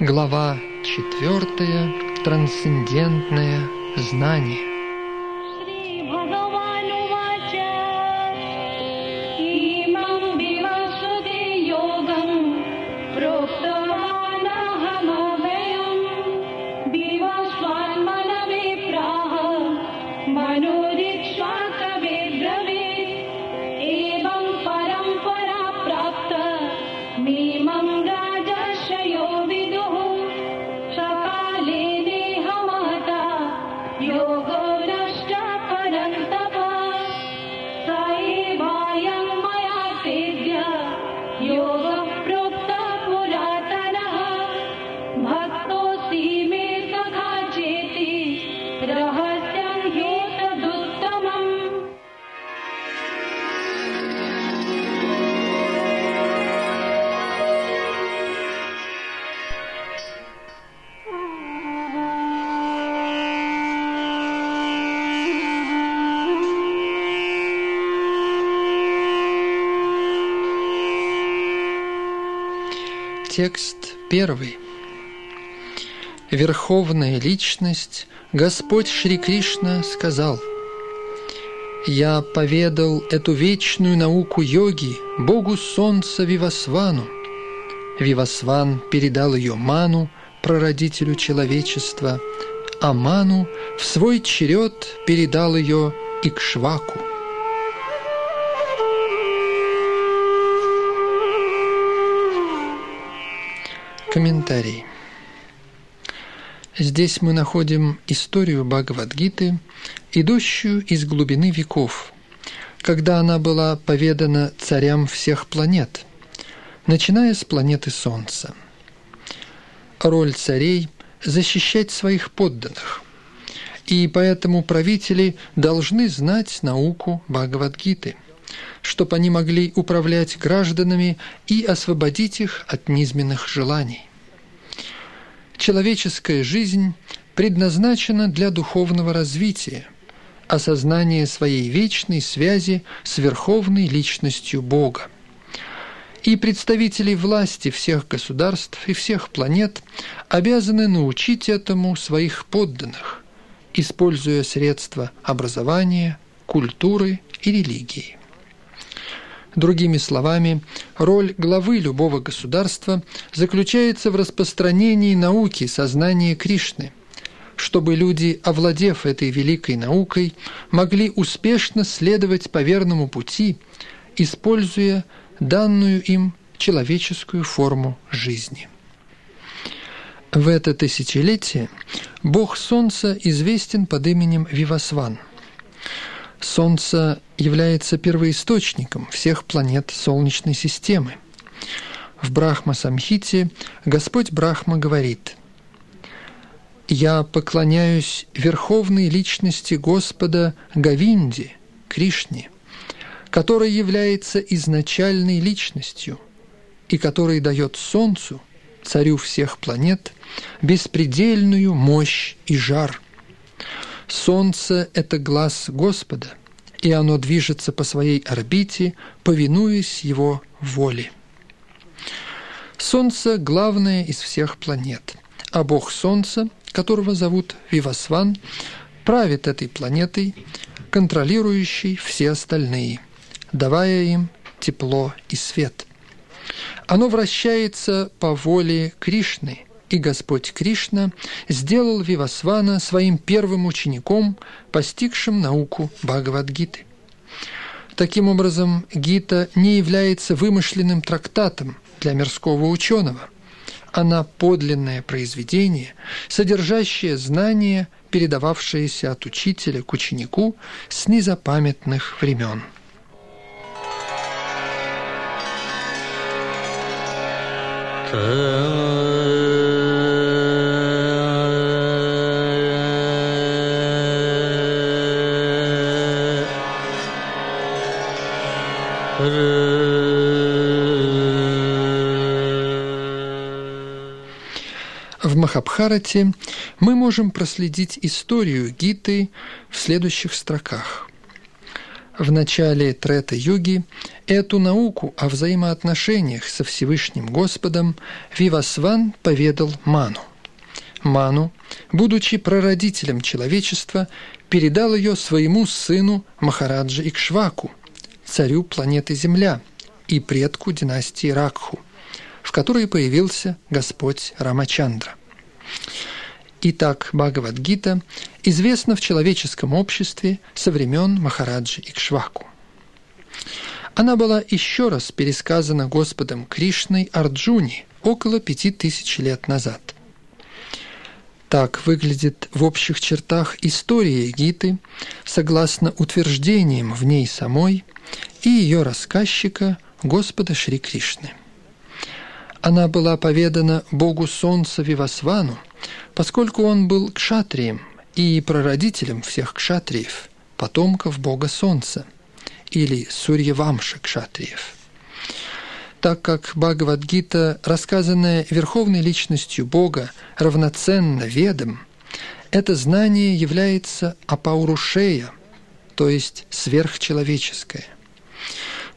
Глава четвертая. Трансцендентное знание. Первый. Верховная Личность, Господь Шри Кришна сказал «Я поведал эту вечную науку йоги, Богу Солнца Вивасвану. Вивасван передал ее Ману, прародителю человечества, а Ману в свой черед передал ее Икшваку. Комментарий. Здесь мы находим историю Бхагавадгиты, идущую из глубины веков, когда она была поведана царям всех планет, начиная с планеты Солнца. Роль царей – защищать своих подданных, и поэтому правители должны знать науку Бхагавадгиты – чтобы они могли управлять гражданами и освободить их от низменных желаний. Человеческая жизнь предназначена для духовного развития, осознания своей вечной связи с верховной личностью Бога. И представители власти всех государств и всех планет обязаны научить этому своих подданных, используя средства образования, культуры и религии. Другими словами, роль главы любого государства заключается в распространении науки сознания Кришны, чтобы люди, овладев этой великой наукой, могли успешно следовать по верному пути, используя данную им человеческую форму жизни. В это тысячелетие бог Солнца известен под именем Вивасван – Солнце является первоисточником всех планет Солнечной системы. В Брахма-самхите Господь Брахма говорит «Я поклоняюсь верховной личности Господа Гавинди, Кришне, который является изначальной личностью и который дает Солнцу, царю всех планет, беспредельную мощь и жар – Солнце – это глаз Господа, и оно движется по своей орбите, повинуясь его воле. Солнце – главное из всех планет, а бог Солнца, которого зовут Вивасван, правит этой планетой, контролирующей все остальные, давая им тепло и свет. Оно вращается по воле Кришны – и Господь Кришна сделал Вивасвана своим первым учеником, постигшим науку Бхагавадгиты. Таким образом, Гита не является вымышленным трактатом для мирского ученого. Она подлинное произведение, содержащее знания, передававшиеся от учителя к ученику с незапамятных времен. В Махабхарате мы можем проследить историю Гиты в следующих строках. В начале Трета-юги эту науку о взаимоотношениях со Всевышним Господом Вивасван поведал Ману. Ману, будучи прародителем человечества, передал ее своему сыну Махараджа Икшваку, царю планеты Земля и предку династии Ракху, в которой появился Господь Рамачандра. Итак, Бхагавадгита известна в человеческом обществе со времен Махараджи Икшваку. Она была еще раз пересказана Господом Кришной Арджуни около пяти тысяч лет назад. Так выглядит в общих чертах история Гиты, согласно утверждениям в ней самой и ее рассказчика Господа Шри Кришны. Она была поведана Богу Солнца Вивасвану, поскольку он был кшатрием и прародителем всех кшатриев, потомков Бога Солнца, или Сурьявамша кшатриев. Так как Бхагавадгита, рассказанная верховной личностью Бога, равноценно ведом, это знание является апаурушея, то есть сверхчеловеческое.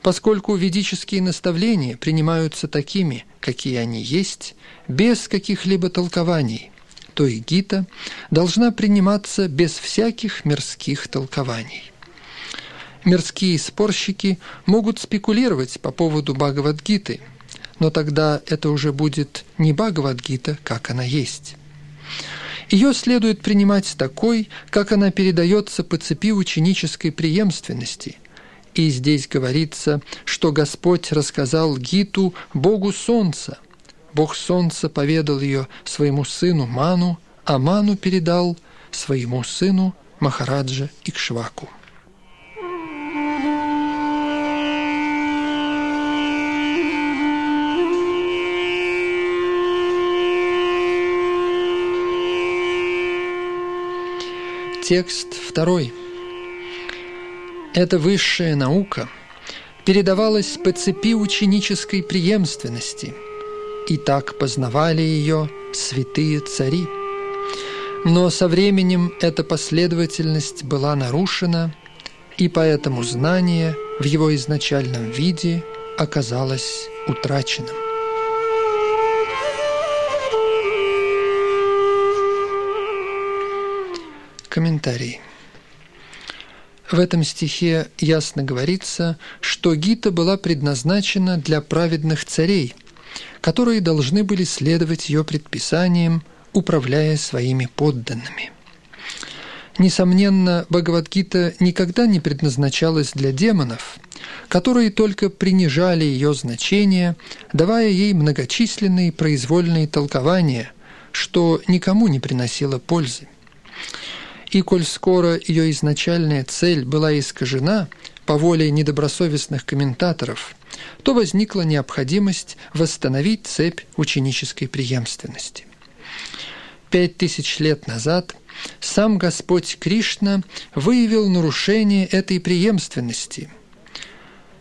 Поскольку ведические наставления принимаются такими, какие они есть, без каких-либо толкований, то и Гита должна приниматься без всяких мирских толкований. Мирские спорщики могут спекулировать по поводу Бхагавадгиты, но тогда это уже будет не Бхагавадгита, как она есть. Ее следует принимать такой, как она передается по цепи ученической преемственности. И здесь говорится, что Господь рассказал Гиту Богу Солнца. Бог Солнца поведал ее своему сыну Ману, а Ману передал своему сыну Махараджа Икшваку. Текст второй. Эта высшая наука передавалась по цепи ученической преемственности, и так познавали ее святые цари. Но со временем эта последовательность была нарушена, и поэтому знание в его изначальном виде оказалось утраченным. Комментарий. В этом стихе ясно говорится, что Гита была предназначена для праведных царей, которые должны были следовать ее предписаниям, управляя своими подданными. Несомненно, Бхагавадгита никогда не предназначалась для демонов, которые только принижали ее значение, давая ей многочисленные произвольные толкования, что никому не приносило пользы. И коль скоро ее изначальная цель была искажена по воле недобросовестных комментаторов, то возникла необходимость восстановить цепь ученической преемственности. Пять тысяч лет назад сам Господь Кришна выявил нарушение этой преемственности.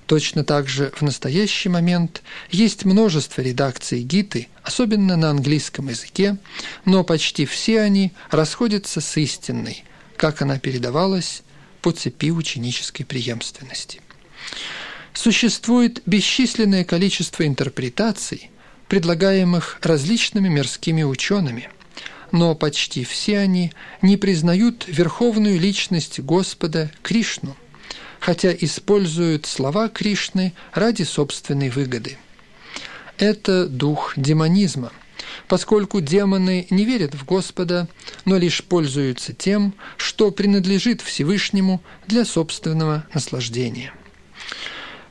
Точно так же в настоящий момент есть множество редакций Гиты, особенно на английском языке, но почти все они расходятся с истинной, как она передавалась по цепи ученической преемственности. Существует бесчисленное количество интерпретаций, предлагаемых различными мирскими учеными, но почти все они не признают верховную личность Господа Кришну, хотя используют слова Кришны ради собственной выгоды. Это дух демонизма, поскольку демоны не верят в Господа, но лишь пользуются тем, что принадлежит Всевышнему для собственного наслаждения.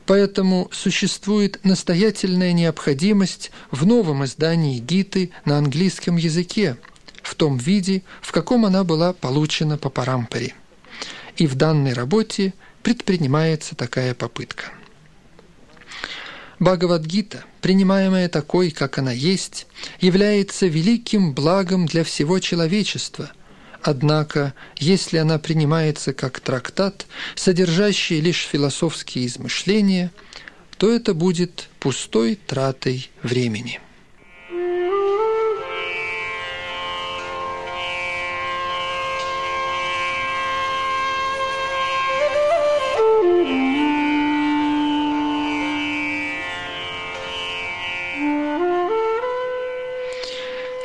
Поэтому существует настоятельная необходимость в новом издании Гиты на английском языке, в том виде, в каком она была получена по Парампаре. И в данной работе предпринимается такая попытка. Бхагавадгита, принимаемая такой, как она есть, является великим благом для всего человечества. Однако, если она принимается как трактат, содержащий лишь философские измышления, то это будет пустой тратой времени.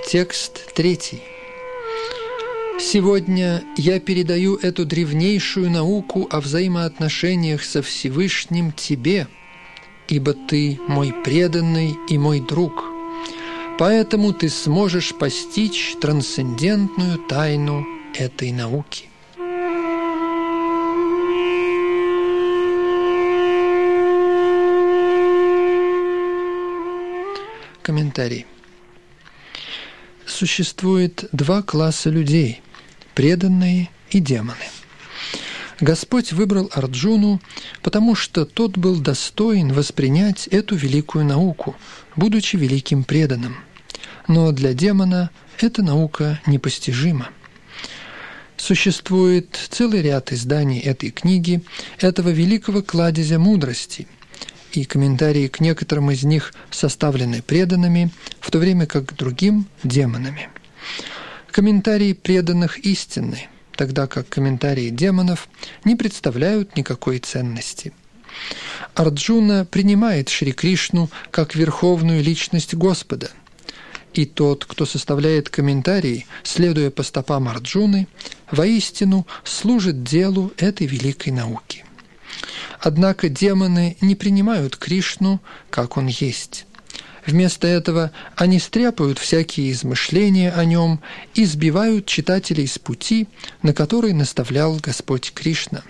Текст третий. Сегодня я передаю эту древнейшую науку о взаимоотношениях со Всевышним тебе, ибо ты мой преданный и мой друг. Поэтому ты сможешь постичь трансцендентную тайну этой науки. Комментарий. Существует два класса людей – преданные и демоны. Господь выбрал Арджуну, потому что тот был достоин воспринять эту великую науку, будучи великим преданным. Но для демона эта наука непостижима. Существует целый ряд изданий этой книги, этого великого кладезя мудрости – и комментарии к некоторым из них составлены преданными, в то время как к другим – демонами. Комментарии преданных истинны, тогда как комментарии демонов не представляют никакой ценности. Арджуна принимает Шри Кришну как верховную личность Господа, и тот, кто составляет комментарии, следуя по стопам Арджуны, воистину служит делу этой великой науки. Однако демоны не принимают Кришну, как он есть. Вместо этого они стряпают всякие измышления о нем и сбивают читателей с пути, на который наставлял Господь Кришна.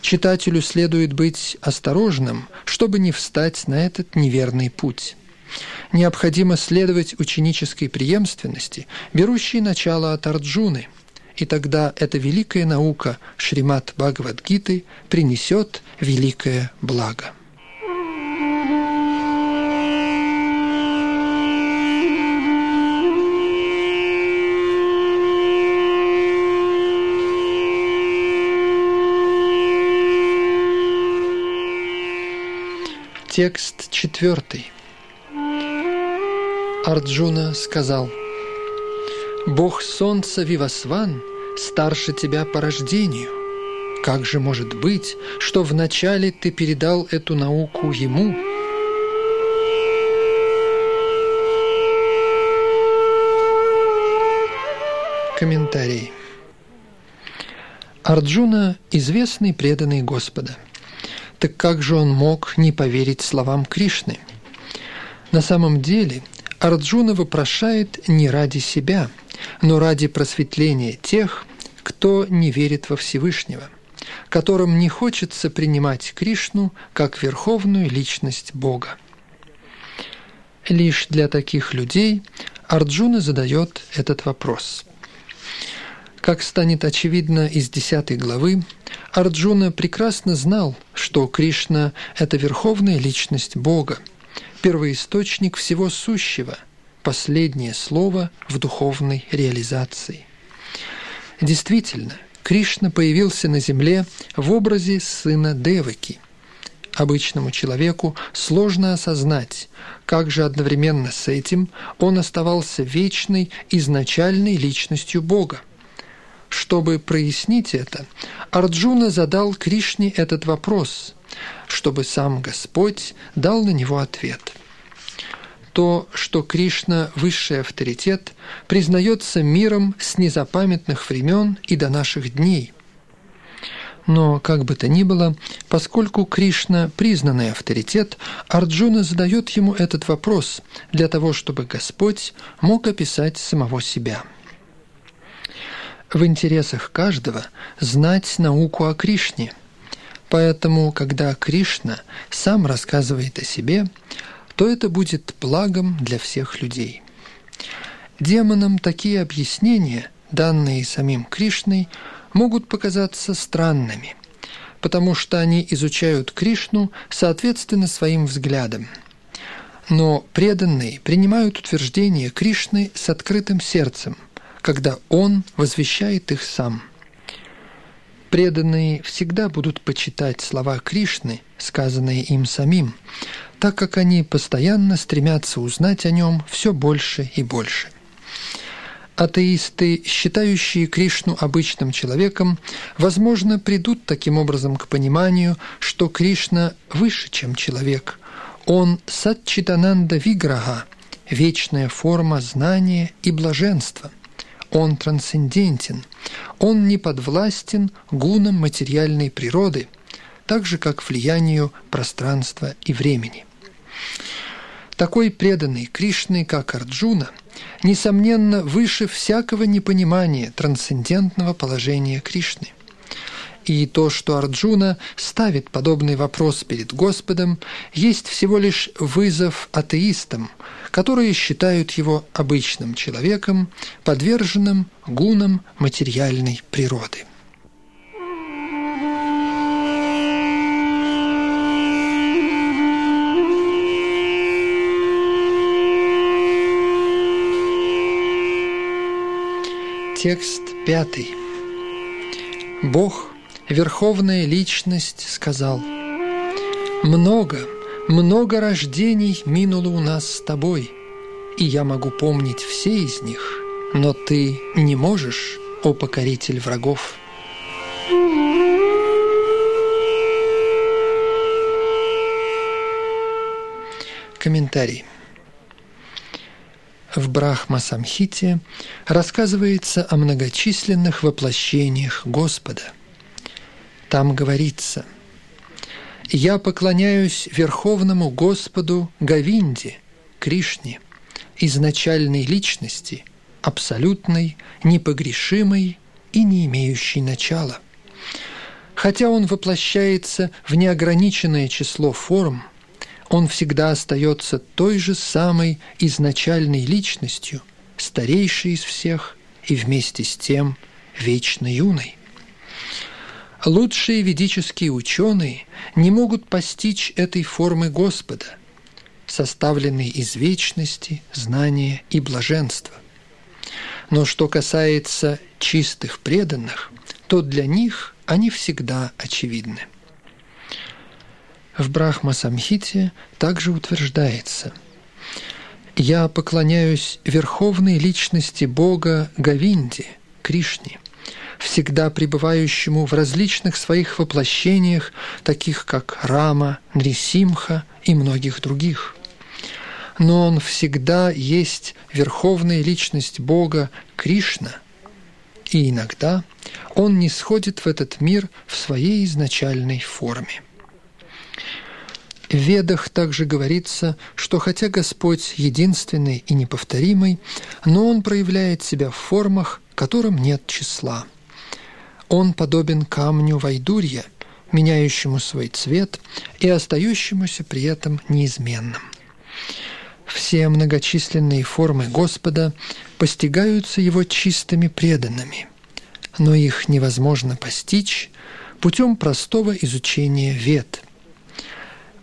Читателю следует быть осторожным, чтобы не встать на этот неверный путь. Необходимо следовать ученической преемственности, берущей начало от Арджуны – и тогда эта великая наука Шримат Бхагавадгиты принесет великое благо. Текст четвертый. Арджуна сказал, «Бог солнца Вивасван старше тебя по рождению. Как же может быть, что вначале ты передал эту науку ему?» Комментарий. Арджуна – известный преданный Господа. Так как же он мог не поверить словам Кришны? На самом деле Арджуна вопрошает не ради себя, но ради просветления тех, кто не верит во Всевышнего, которым не хочется принимать Кришну как верховную личность Бога. Лишь для таких людей Арджуна задает этот вопрос. Как станет очевидно из 10 главы, Арджуна прекрасно знал, что Кришна – это верховная личность Бога, первоисточник всего сущего, последнее слово в духовной реализации. Действительно, Кришна появился на земле в образе сына Деваки. Обычному человеку сложно осознать, как же одновременно с этим он оставался вечной, изначальной личностью Бога. Чтобы прояснить это, Арджуна задал Кришне этот вопрос, чтобы сам Господь дал на него ответ – то, что Кришна – высший авторитет, признается миром с незапамятных времен и до наших дней. Но, как бы то ни было, поскольку Кришна – признанный авторитет, Арджуна задает ему этот вопрос для того, чтобы Господь мог описать самого себя. В интересах каждого знать науку о Кришне – Поэтому, когда Кришна сам рассказывает о себе, то это будет благом для всех людей. Демонам такие объяснения, данные самим Кришной, могут показаться странными, потому что они изучают Кришну соответственно своим взглядам. Но преданные принимают утверждения Кришны с открытым сердцем, когда Он возвещает их сам. Преданные всегда будут почитать слова Кришны, сказанные им самим, так как они постоянно стремятся узнать о нем все больше и больше. Атеисты, считающие Кришну обычным человеком, возможно, придут таким образом к пониманию, что Кришна выше, чем человек. Он Сатчитананда Виграха, вечная форма знания и блаженства. Он трансцендентен, он не подвластен гунам материальной природы, так же, как влиянию пространства и времени. Такой преданный Кришны, как Арджуна, несомненно, выше всякого непонимания трансцендентного положения Кришны – и то, что Арджуна ставит подобный вопрос перед Господом, есть всего лишь вызов атеистам, которые считают его обычным человеком, подверженным гунам материальной природы. Текст пятый. Бог Верховная Личность сказал, «Много, много рождений минуло у нас с тобой, и я могу помнить все из них, но ты не можешь, о покоритель врагов». Комментарий. В Брахма-самхите рассказывается о многочисленных воплощениях Господа – там говорится «Я поклоняюсь Верховному Господу Гавинде, Кришне, изначальной личности, абсолютной, непогрешимой и не имеющей начала. Хотя он воплощается в неограниченное число форм, он всегда остается той же самой изначальной личностью, старейшей из всех и вместе с тем вечно юной. Лучшие ведические ученые не могут постичь этой формы Господа, составленной из вечности, знания и блаженства. Но что касается чистых преданных, то для них они всегда очевидны. В Брахма-самхите также утверждается «Я поклоняюсь верховной личности Бога Гавинде, Кришне, всегда пребывающему в различных своих воплощениях, таких как Рама, Нрисимха и многих других. Но он всегда есть верховная личность Бога Кришна, и иногда он не сходит в этот мир в своей изначальной форме. В Ведах также говорится, что хотя Господь единственный и неповторимый, но Он проявляет себя в формах, которым нет числа – он подобен камню вайдурья, меняющему свой цвет и остающемуся при этом неизменным. Все многочисленные формы Господа постигаются Его чистыми преданными, но их невозможно постичь путем простого изучения вет.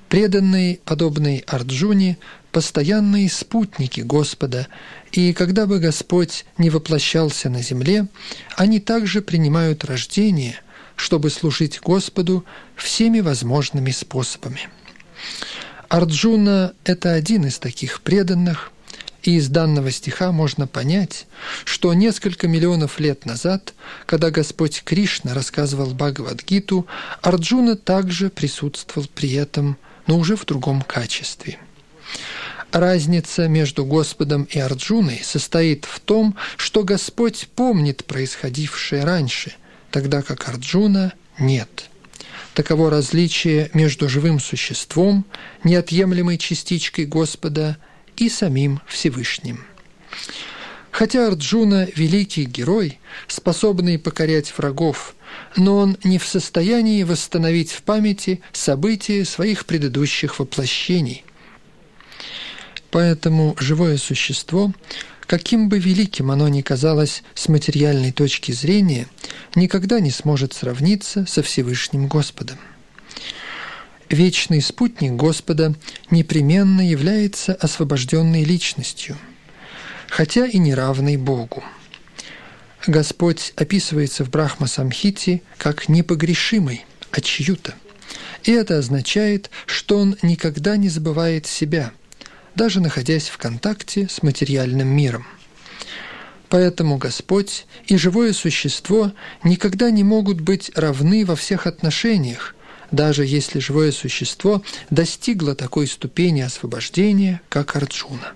Преданные, подобные Арджуне, постоянные спутники Господа, и когда бы Господь не воплощался на земле, они также принимают рождение, чтобы служить Господу всеми возможными способами. Арджуна – это один из таких преданных, и из данного стиха можно понять, что несколько миллионов лет назад, когда Господь Кришна рассказывал Бхагавадгиту, Арджуна также присутствовал при этом, но уже в другом качестве – Разница между Господом и Арджуной состоит в том, что Господь помнит происходившее раньше, тогда как Арджуна нет. Таково различие между живым существом, неотъемлемой частичкой Господа, и самим Всевышним. Хотя Арджуна – великий герой, способный покорять врагов, но он не в состоянии восстановить в памяти события своих предыдущих воплощений, Поэтому живое существо, каким бы великим оно ни казалось с материальной точки зрения, никогда не сможет сравниться со Всевышним Господом. Вечный спутник Господа непременно является освобожденной личностью, хотя и неравной Богу. Господь описывается в Брахма-самхите как непогрешимый, а чью-то. И это означает, что он никогда не забывает себя – даже находясь в контакте с материальным миром. Поэтому Господь и живое существо никогда не могут быть равны во всех отношениях, даже если живое существо достигло такой ступени освобождения, как Арджуна.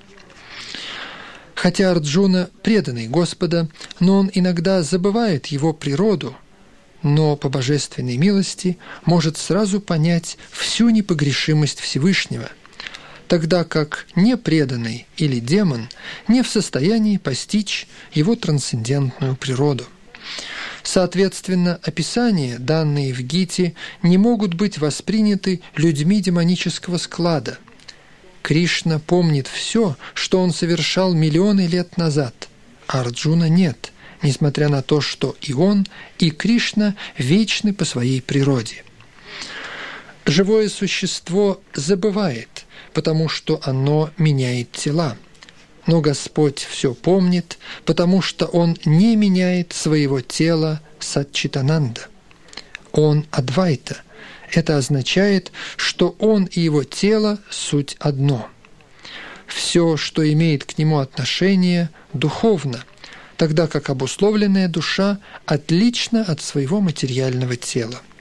Хотя Арджуна преданный Господа, но он иногда забывает его природу, но по божественной милости может сразу понять всю непогрешимость Всевышнего, тогда как непреданный или демон не в состоянии постичь его трансцендентную природу. Соответственно, описания, данные в Гите, не могут быть восприняты людьми демонического склада. Кришна помнит все, что он совершал миллионы лет назад, а Арджуна нет, несмотря на то, что и он, и Кришна вечны по своей природе. Живое существо забывает, потому что оно меняет тела – но Господь все помнит, потому что Он не меняет своего тела Сатчитананда. Он Адвайта. Это означает, что Он и Его тело – суть одно. Все, что имеет к Нему отношение, духовно, тогда как обусловленная душа отлична от своего материального тела –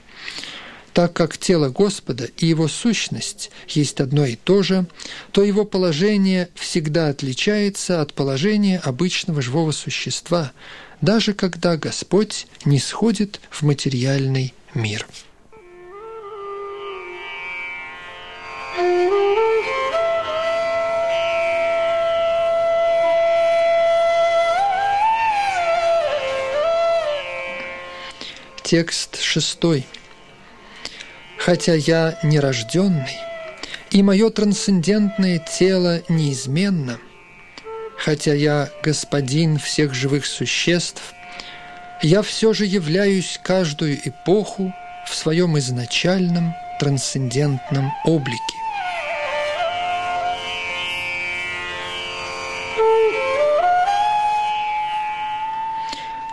так как тело Господа и его сущность есть одно и то же, то его положение всегда отличается от положения обычного живого существа, даже когда Господь не сходит в материальный мир. Текст шестой. Хотя я нерожденный, и мое трансцендентное тело неизменно, хотя я господин всех живых существ, я все же являюсь каждую эпоху в своем изначальном трансцендентном облике.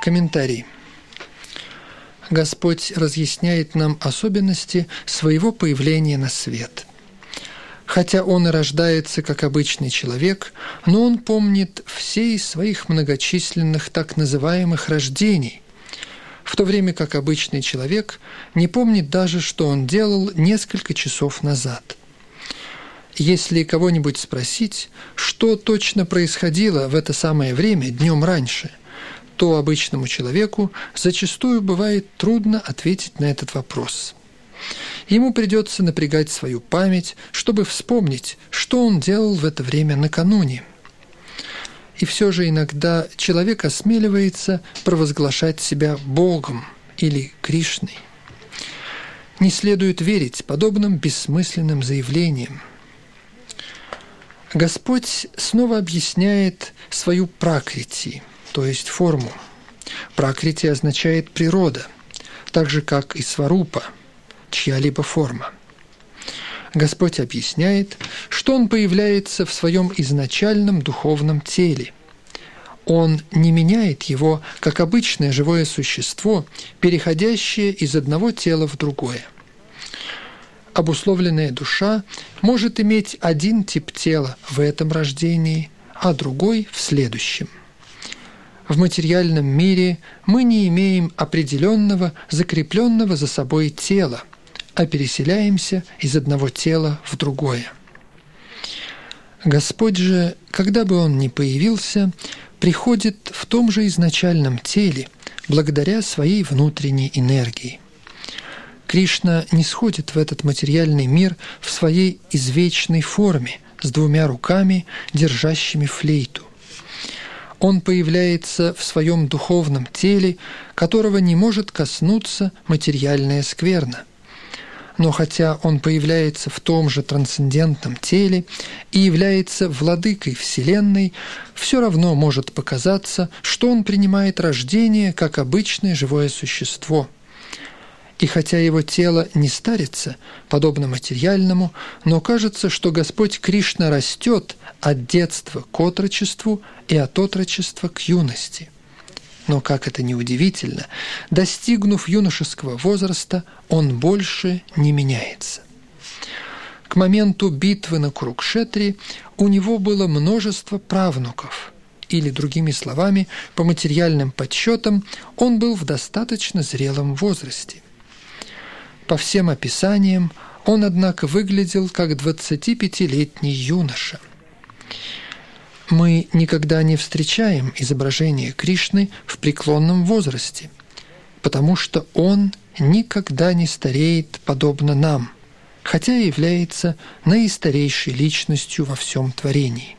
Комментарий. Господь разъясняет нам особенности своего появления на свет. Хотя он и рождается как обычный человек, но он помнит все из своих многочисленных так называемых рождений, то время как обычный человек не помнит даже, что он делал несколько часов назад. Если кого-нибудь спросить, что точно происходило в это самое время днем раньше – то обычному человеку зачастую бывает трудно ответить на этот вопрос. Ему придется напрягать свою память, чтобы вспомнить, что он делал в это время накануне. И все же иногда человек осмеливается провозглашать себя Богом или Кришной. Не следует верить подобным бессмысленным заявлениям. Господь снова объясняет свою пракрити – то есть форму. Пракрити означает природа, так же как и сварупа, чья-либо форма. Господь объясняет, что Он появляется в своем изначальном духовном теле. Он не меняет его, как обычное живое существо, переходящее из одного тела в другое. Обусловленная душа может иметь один тип тела в этом рождении, а другой в следующем. В материальном мире мы не имеем определенного, закрепленного за собой тела, а переселяемся из одного тела в другое. Господь же, когда бы Он ни появился, приходит в том же изначальном теле, благодаря своей внутренней энергии. Кришна не сходит в этот материальный мир в своей извечной форме, с двумя руками, держащими флейту он появляется в своем духовном теле, которого не может коснуться материальная скверна. Но хотя он появляется в том же трансцендентном теле и является владыкой Вселенной, все равно может показаться, что он принимает рождение как обычное живое существо – и хотя его тело не старится, подобно материальному, но кажется, что Господь Кришна растет от детства к отрочеству и от отрочества к юности. Но, как это ни удивительно, достигнув юношеского возраста, он больше не меняется. К моменту битвы на Курукшетре у него было множество правнуков – или, другими словами, по материальным подсчетам, он был в достаточно зрелом возрасте. По всем описаниям, он, однако, выглядел как 25-летний юноша. Мы никогда не встречаем изображение Кришны в преклонном возрасте, потому что он никогда не стареет подобно нам, хотя и является наистарейшей личностью во всем творении.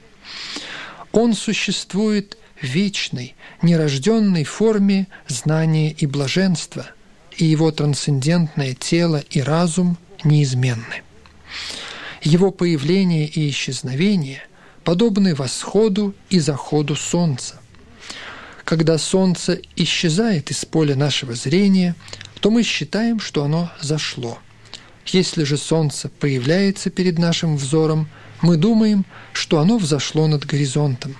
Он существует в вечной, нерожденной форме знания и блаженства, и его трансцендентное тело и разум неизменны. Его появление и исчезновение подобны восходу и заходу солнца. Когда солнце исчезает из поля нашего зрения, то мы считаем, что оно зашло. Если же солнце появляется перед нашим взором, мы думаем, что оно взошло над горизонтом.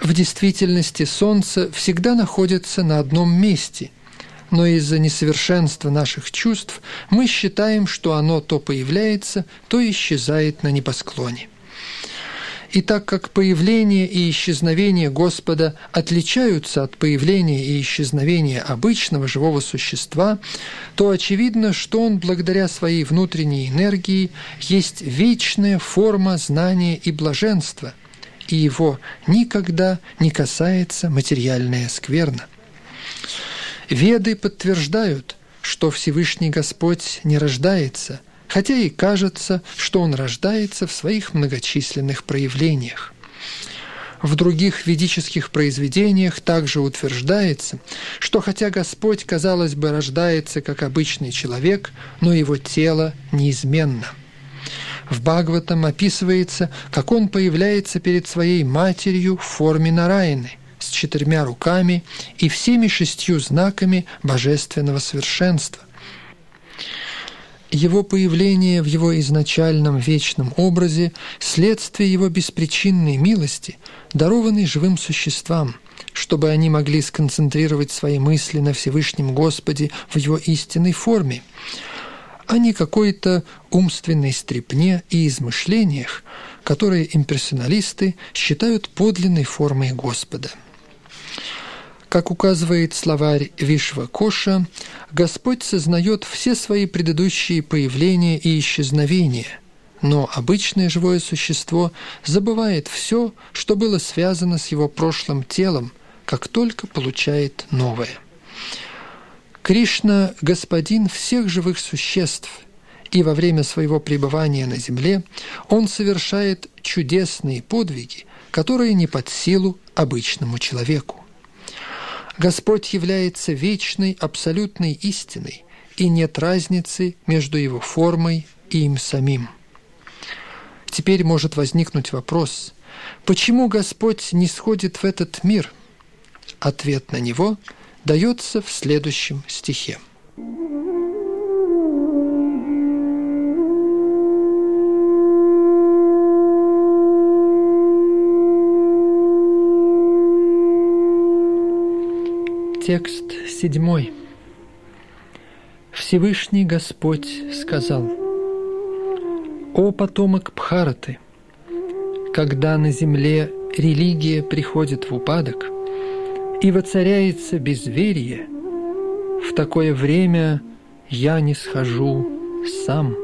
В действительности солнце всегда находится на одном месте – но из-за несовершенства наших чувств мы считаем, что оно то появляется, то исчезает на небосклоне. И так как появление и исчезновение Господа отличаются от появления и исчезновения обычного живого существа, то очевидно, что он благодаря своей внутренней энергии есть вечная форма знания и блаженства, и его никогда не касается материальная скверна. Веды подтверждают, что Всевышний Господь не рождается, хотя и кажется, что Он рождается в своих многочисленных проявлениях. В других ведических произведениях также утверждается, что хотя Господь, казалось бы, рождается как обычный человек, но его тело неизменно. В Бхагаватам описывается, как он появляется перед своей матерью в форме Нараины, с четырьмя руками и всеми шестью знаками божественного совершенства. Его появление в его изначальном вечном образе – следствие его беспричинной милости, дарованной живым существам, чтобы они могли сконцентрировать свои мысли на Всевышнем Господе в его истинной форме, а не какой-то умственной стрепне и измышлениях, которые имперсоналисты считают подлинной формой Господа. Как указывает словарь Вишва Коша, Господь сознает все свои предыдущие появления и исчезновения, но обычное живое существо забывает все, что было связано с его прошлым телом, как только получает новое. Кришна – господин всех живых существ, и во время своего пребывания на земле он совершает чудесные подвиги, которые не под силу обычному человеку. Господь является вечной, абсолютной истиной, и нет разницы между его формой и им самим. Теперь может возникнуть вопрос, почему Господь не сходит в этот мир? Ответ на него дается в следующем стихе. Текст седьмой. Всевышний Господь сказал, «О потомок Бхараты, когда на земле религия приходит в упадок и воцаряется безверие, в такое время я не схожу сам».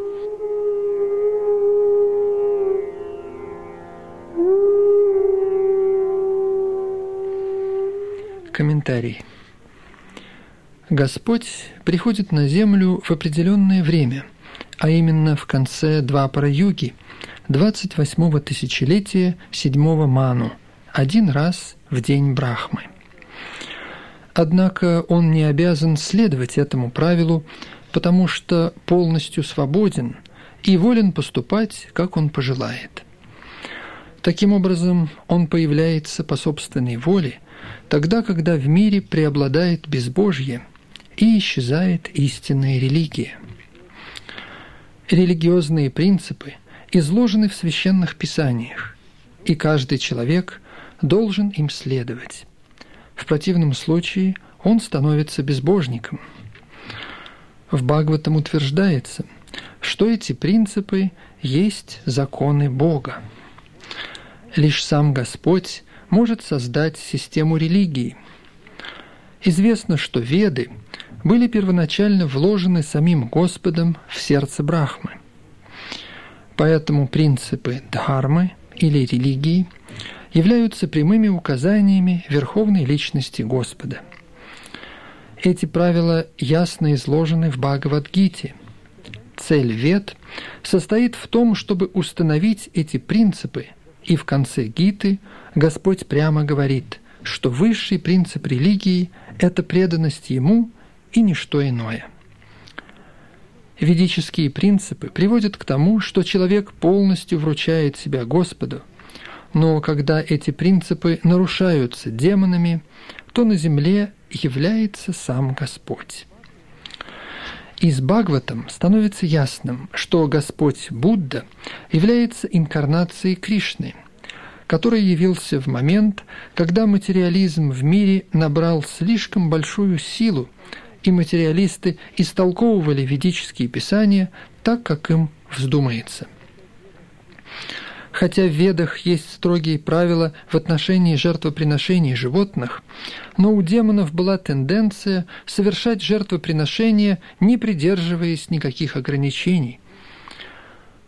Комментарий. Господь приходит на землю в определенное время, а именно в конце Двапара-юги, 28-го тысячелетия 7-го Ману, один раз в день Брахмы. Однако он не обязан следовать этому правилу, потому что полностью свободен и волен поступать, как он пожелает. Таким образом, он появляется по собственной воле, тогда, когда в мире преобладает безбожье – и исчезает истинная религия. Религиозные принципы изложены в священных писаниях, и каждый человек должен им следовать. В противном случае он становится безбожником. В Бхагаватам утверждается, что эти принципы есть законы Бога. Лишь сам Господь может создать систему религии. Известно, что Веды – были первоначально вложены самим Господом в сердце Брахмы. Поэтому принципы дхармы или религии являются прямыми указаниями верховной личности Господа. Эти правила ясно изложены в Бхагавадгите. Цель вет состоит в том, чтобы установить эти принципы, и в конце Гиты Господь прямо говорит, что высший принцип религии – это преданность Ему и ничто иное – Ведические принципы приводят к тому, что человек полностью вручает себя Господу, но когда эти принципы нарушаются демонами, то на земле является сам Господь. Из Бхагаватам становится ясным, что Господь Будда является инкарнацией Кришны, который явился в момент, когда материализм в мире набрал слишком большую силу, и материалисты истолковывали ведические писания так, как им вздумается. Хотя в Ведах есть строгие правила в отношении жертвоприношений животных, но у демонов была тенденция совершать жертвоприношения, не придерживаясь никаких ограничений.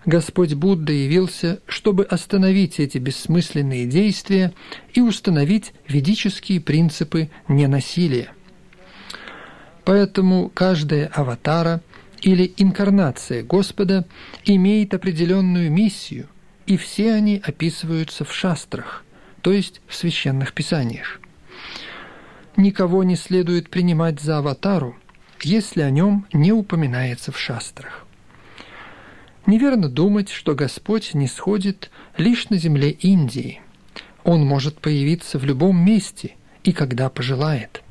Господь Будда явился, чтобы остановить эти бессмысленные действия и установить ведические принципы ненасилия. Поэтому каждая аватара или инкарнация Господа имеет определенную миссию, и все они описываются в шастрах, то есть в священных писаниях. Никого не следует принимать за аватару, если о нем не упоминается в шастрах. Неверно думать, что Господь не сходит лишь на земле Индии. Он может появиться в любом месте и когда пожелает –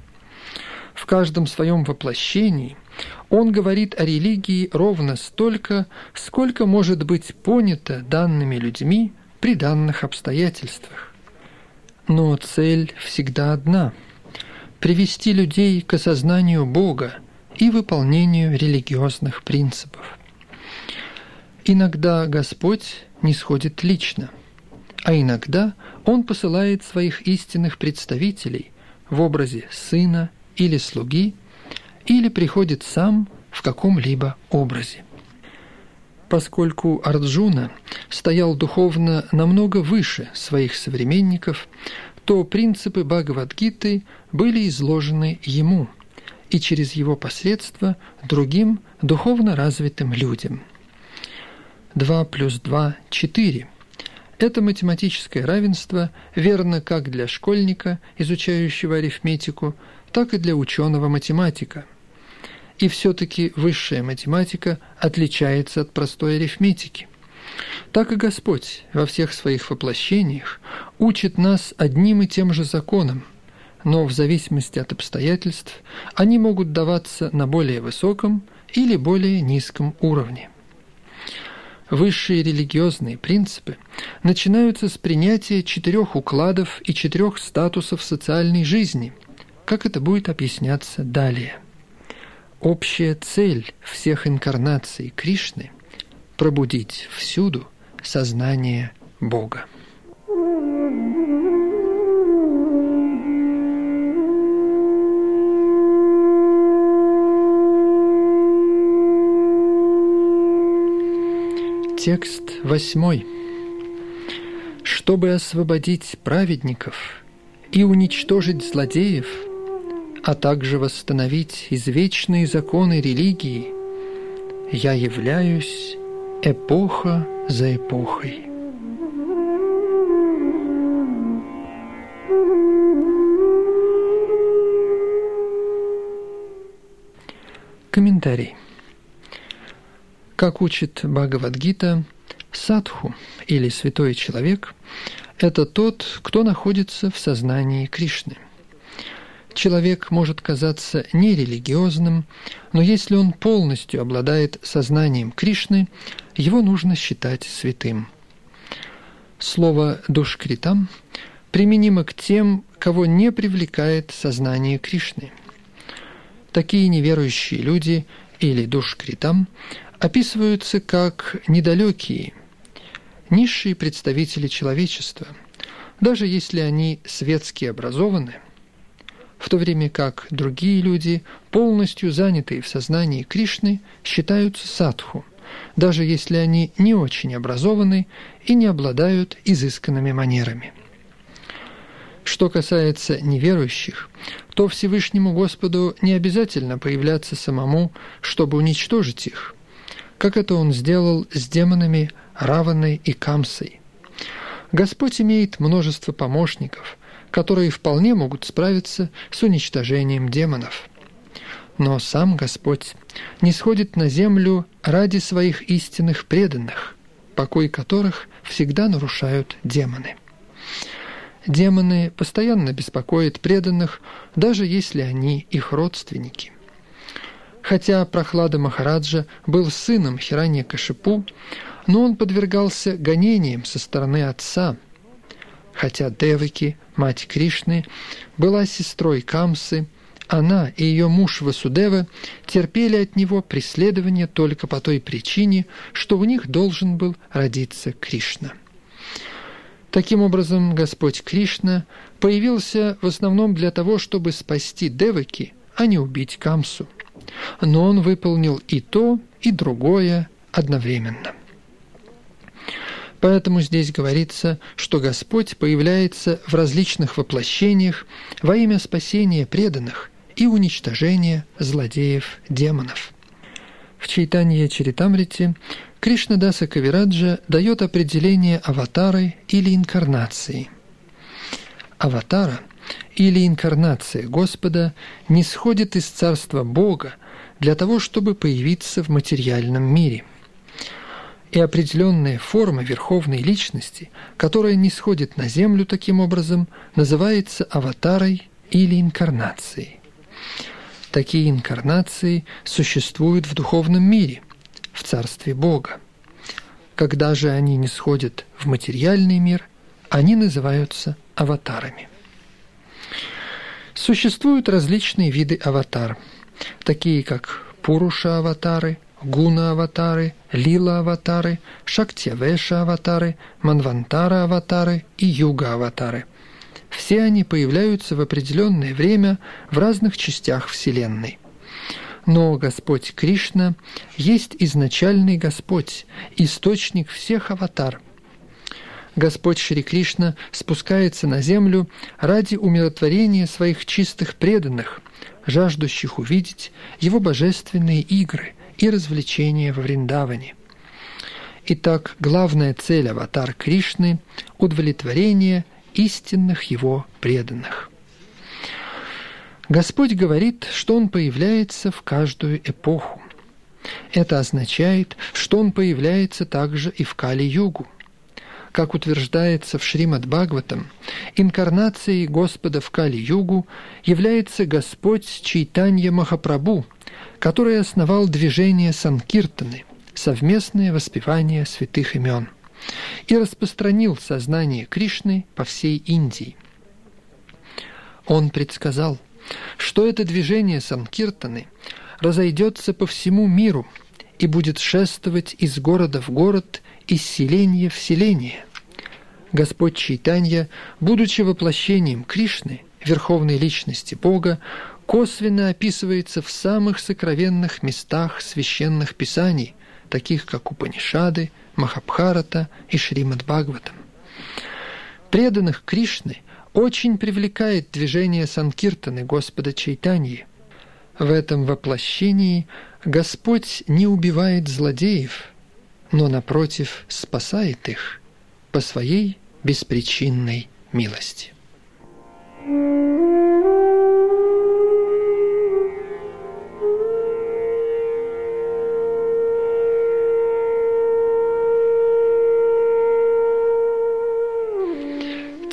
в каждом своем воплощении он говорит о религии ровно столько, сколько может быть понято данными людьми при данных обстоятельствах. Но цель всегда одна – привести людей к осознанию Бога и выполнению религиозных принципов. Иногда Господь не сходит лично, а иногда Он посылает своих истинных представителей в образе Сына или слуги, или приходит сам в каком-либо образе. Поскольку Арджуна стоял духовно намного выше своих современников, то принципы Бхагавадгиты были изложены ему и через его посредство другим духовно развитым людям. 2 плюс 2 – 4. Это математическое равенство верно как для школьника, изучающего арифметику, так и для ученого-математика. И все-таки высшая математика отличается от простой арифметики. Так и Господь во всех своих воплощениях учит нас одним и тем же законам, но в зависимости от обстоятельств они могут даваться на более высоком или более низком уровне. Высшие религиозные принципы начинаются с принятия четырех укладов и четырех статусов социальной жизни – как это будет объясняться далее. Общая цель всех инкарнаций Кришны – пробудить всюду сознание Бога. Текст восьмой. Чтобы освободить праведников и уничтожить злодеев – а также восстановить извечные законы религии, я являюсь эпоха за эпохой. Комментарий. Как учит Бхагавадгита, садху или святой человек – это тот, кто находится в сознании Кришны – человек может казаться нерелигиозным, но если он полностью обладает сознанием Кришны, его нужно считать святым. Слово «душкритам» применимо к тем, кого не привлекает сознание Кришны. Такие неверующие люди или душкритам описываются как недалекие, низшие представители человечества, даже если они светски образованы – в то время как другие люди, полностью занятые в сознании Кришны, считаются садху, даже если они не очень образованы и не обладают изысканными манерами. Что касается неверующих, то Всевышнему Господу не обязательно появляться самому, чтобы уничтожить их, как это он сделал с демонами Раваной и Камсой. Господь имеет множество помощников, которые вполне могут справиться с уничтожением демонов. Но сам Господь не сходит на землю ради своих истинных преданных, покой которых всегда нарушают демоны. Демоны постоянно беспокоят преданных, даже если они их родственники. Хотя Прохлада Махараджа был сыном Хиранья Кашипу, но он подвергался гонениям со стороны отца. Хотя Деваки, мать Кришны, была сестрой Камсы, она и ее муж Васудева терпели от него преследование только по той причине, что у них должен был родиться Кришна. Таким образом, Господь Кришна появился в основном для того, чтобы спасти Деваки, а не убить Камсу. Но он выполнил и то, и другое одновременно. Поэтому здесь говорится, что Господь появляется в различных воплощениях во имя спасения преданных и уничтожения злодеев-демонов. В Чайтанье Чаритамрите Кришнадаса Кавираджа дает определение аватары или инкарнации. Аватара или инкарнация Господа не сходит из Царства Бога для того, чтобы появиться в материальном мире. И определенная форма Верховной Личности, которая не сходит на Землю таким образом, называется аватарой или инкарнацией. Такие инкарнации существуют в духовном мире, в Царстве Бога. Когда же они не сходят в материальный мир, они называются аватарами. Существуют различные виды аватар, такие как Пуруша-аватары, Гуна-аватары, Лила-аватары, Шактьявеша-аватары, Манвантара-аватары и Юга-аватары. Все они появляются в определенное время в разных частях Вселенной – но Господь Кришна есть изначальный Господь, источник всех аватар. Господь Шри Кришна спускается на землю ради умиротворения своих чистых преданных, жаждущих увидеть его божественные игры и развлечения во Вриндаване. Итак, главная цель аватар Кришны – удовлетворение истинных его преданных – Господь говорит, что Он появляется в каждую эпоху. Это означает, что Он появляется также и в Кали-югу. Как утверждается в Шримад Бхагаватам, инкарнацией Господа в Кали-югу является Господь Чайтанья Махапрабху, который основал движение Санкиртаны, совместное воспевание святых имен, и распространил сознание Кришны по всей Индии. Он предсказал – что это движение Санкиртаны разойдется по всему миру и будет шествовать из города в город, из селения в селение. Господь Чайтанья, будучи воплощением Кришны, верховной личности Бога, косвенно описывается в самых сокровенных местах священных писаний, таких как Упанишады, Махабхарата и Шримад Бхагаватам. Преданных Кришны очень привлекает движение Санкиртаны Господа Чайтаньи. В этом воплощении Господь не убивает злодеев, но, напротив, спасает их по своей беспричинной милости.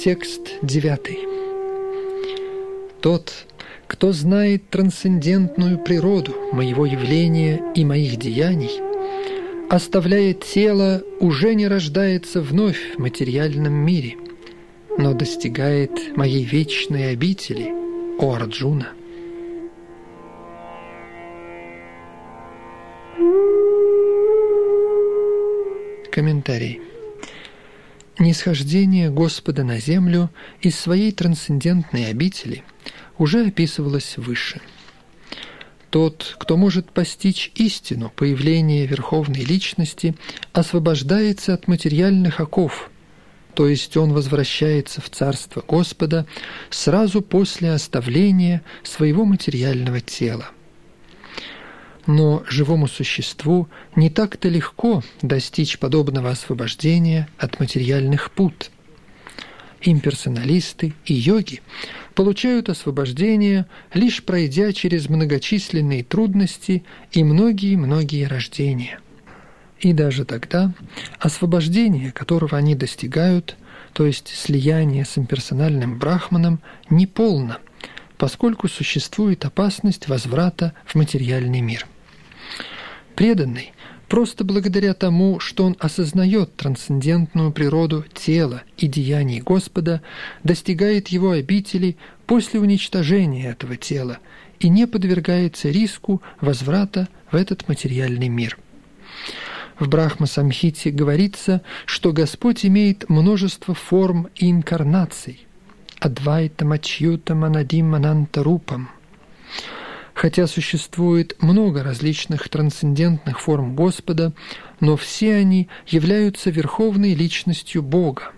Текст девятый. Тот, кто знает трансцендентную природу моего явления и моих деяний, оставляя тело, уже не рождается вновь в материальном мире, но достигает моей вечной обители, о Арджуна. Комментарий. Нисхождение Господа на землю из своей трансцендентной обители уже описывалось выше. Тот, кто может постичь истину появления Верховной Личности, освобождается от материальных оков, то есть он возвращается в Царство Господа сразу после оставления своего материального тела. Но живому существу не так-то легко достичь подобного освобождения от материальных пут. Имперсоналисты и йоги получают освобождение, лишь пройдя через многочисленные трудности и многие-многие рождения. И даже тогда освобождение, которого они достигают, то есть слияние с имперсональным брахманом, не полно, поскольку существует опасность возврата в материальный мир. Преданный просто благодаря тому, что он осознает трансцендентную природу тела и деяний Господа, достигает его обители после уничтожения этого тела и не подвергается риску возврата в этот материальный мир. В Брахма-самхите говорится, что Господь имеет множество форм и инкарнаций. Адвайта Мачьюта Манадим Манантарупам. Хотя существует много различных трансцендентных форм Господа, но все они являются верховной личностью Бога.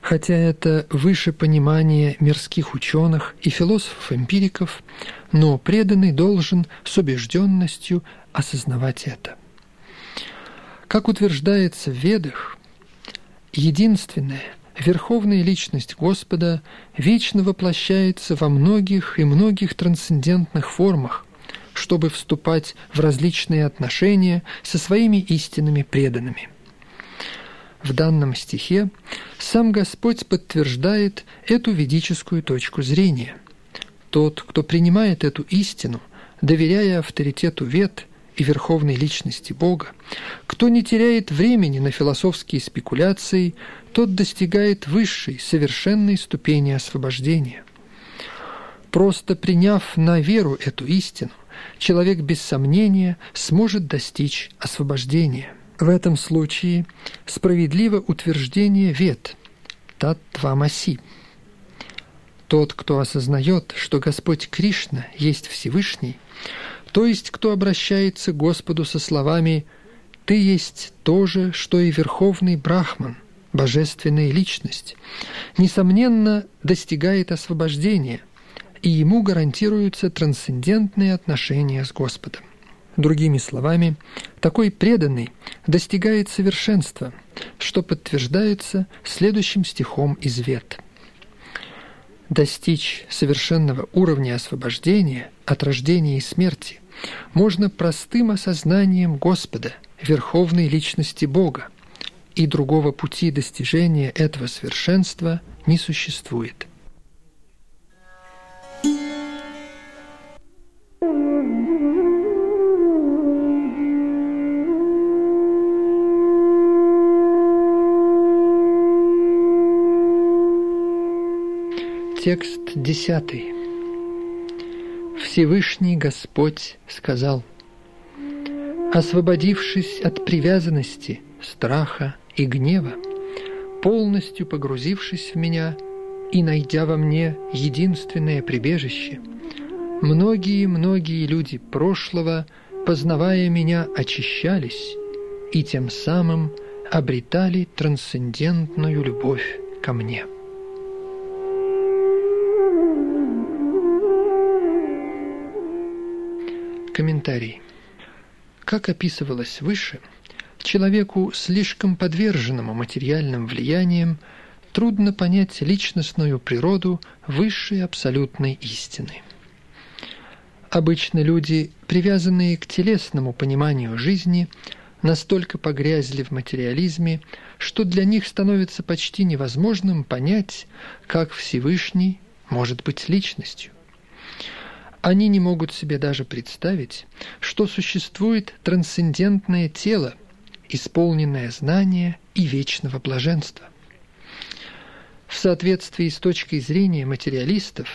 Хотя это выше понимания мирских ученых и философов-эмпириков, но преданный должен с убежденностью осознавать это. Как утверждается в Ведах, единственная, верховная личность Господа вечно воплощается во многих и многих трансцендентных формах, чтобы вступать в различные отношения со своими истинными преданными. В данном стихе сам Господь подтверждает эту ведическую точку зрения. Тот, кто принимает эту истину, доверяя авторитету Вед – и верховной личности Бога, кто не теряет времени на философские спекуляции, тот достигает высшей, совершенной ступени освобождения. Просто приняв на веру эту истину, человек без сомнения сможет достичь освобождения. В этом случае справедливо утверждение вет «Таттвамаси». Тот, кто осознает, что Господь Кришна есть Всевышний – то есть кто обращается к Господу со словами «Ты есть то же, что и Верховный Брахман, Божественная Личность», несомненно, достигает освобождения, и ему гарантируются трансцендентные отношения с Господом. Другими словами, такой преданный достигает совершенства, что подтверждается следующим стихом из Вет – достичь совершенного уровня освобождения от рождения и смерти можно простым осознанием Господа, верховной личности Бога, и другого пути достижения этого совершенства не существует. Текст десятый. Всевышний Господь сказал, «Освободившись от привязанности, страха и гнева, полностью погрузившись в меня и найдя во мне единственное прибежище, многие-многие люди прошлого, познавая меня, очищались и тем самым обретали трансцендентную любовь ко мне». Комментарий. Как описывалось выше, человеку, слишком подверженному материальным влияниям, трудно понять личностную природу высшей абсолютной истины. Обычно люди, привязанные к телесному пониманию жизни, настолько погрязли в материализме, что для них становится почти невозможным понять, как Всевышний может быть личностью. Они не могут себе даже представить, что существует трансцендентное тело, исполненное знания и вечного блаженства. В соответствии с точкой зрения материалистов,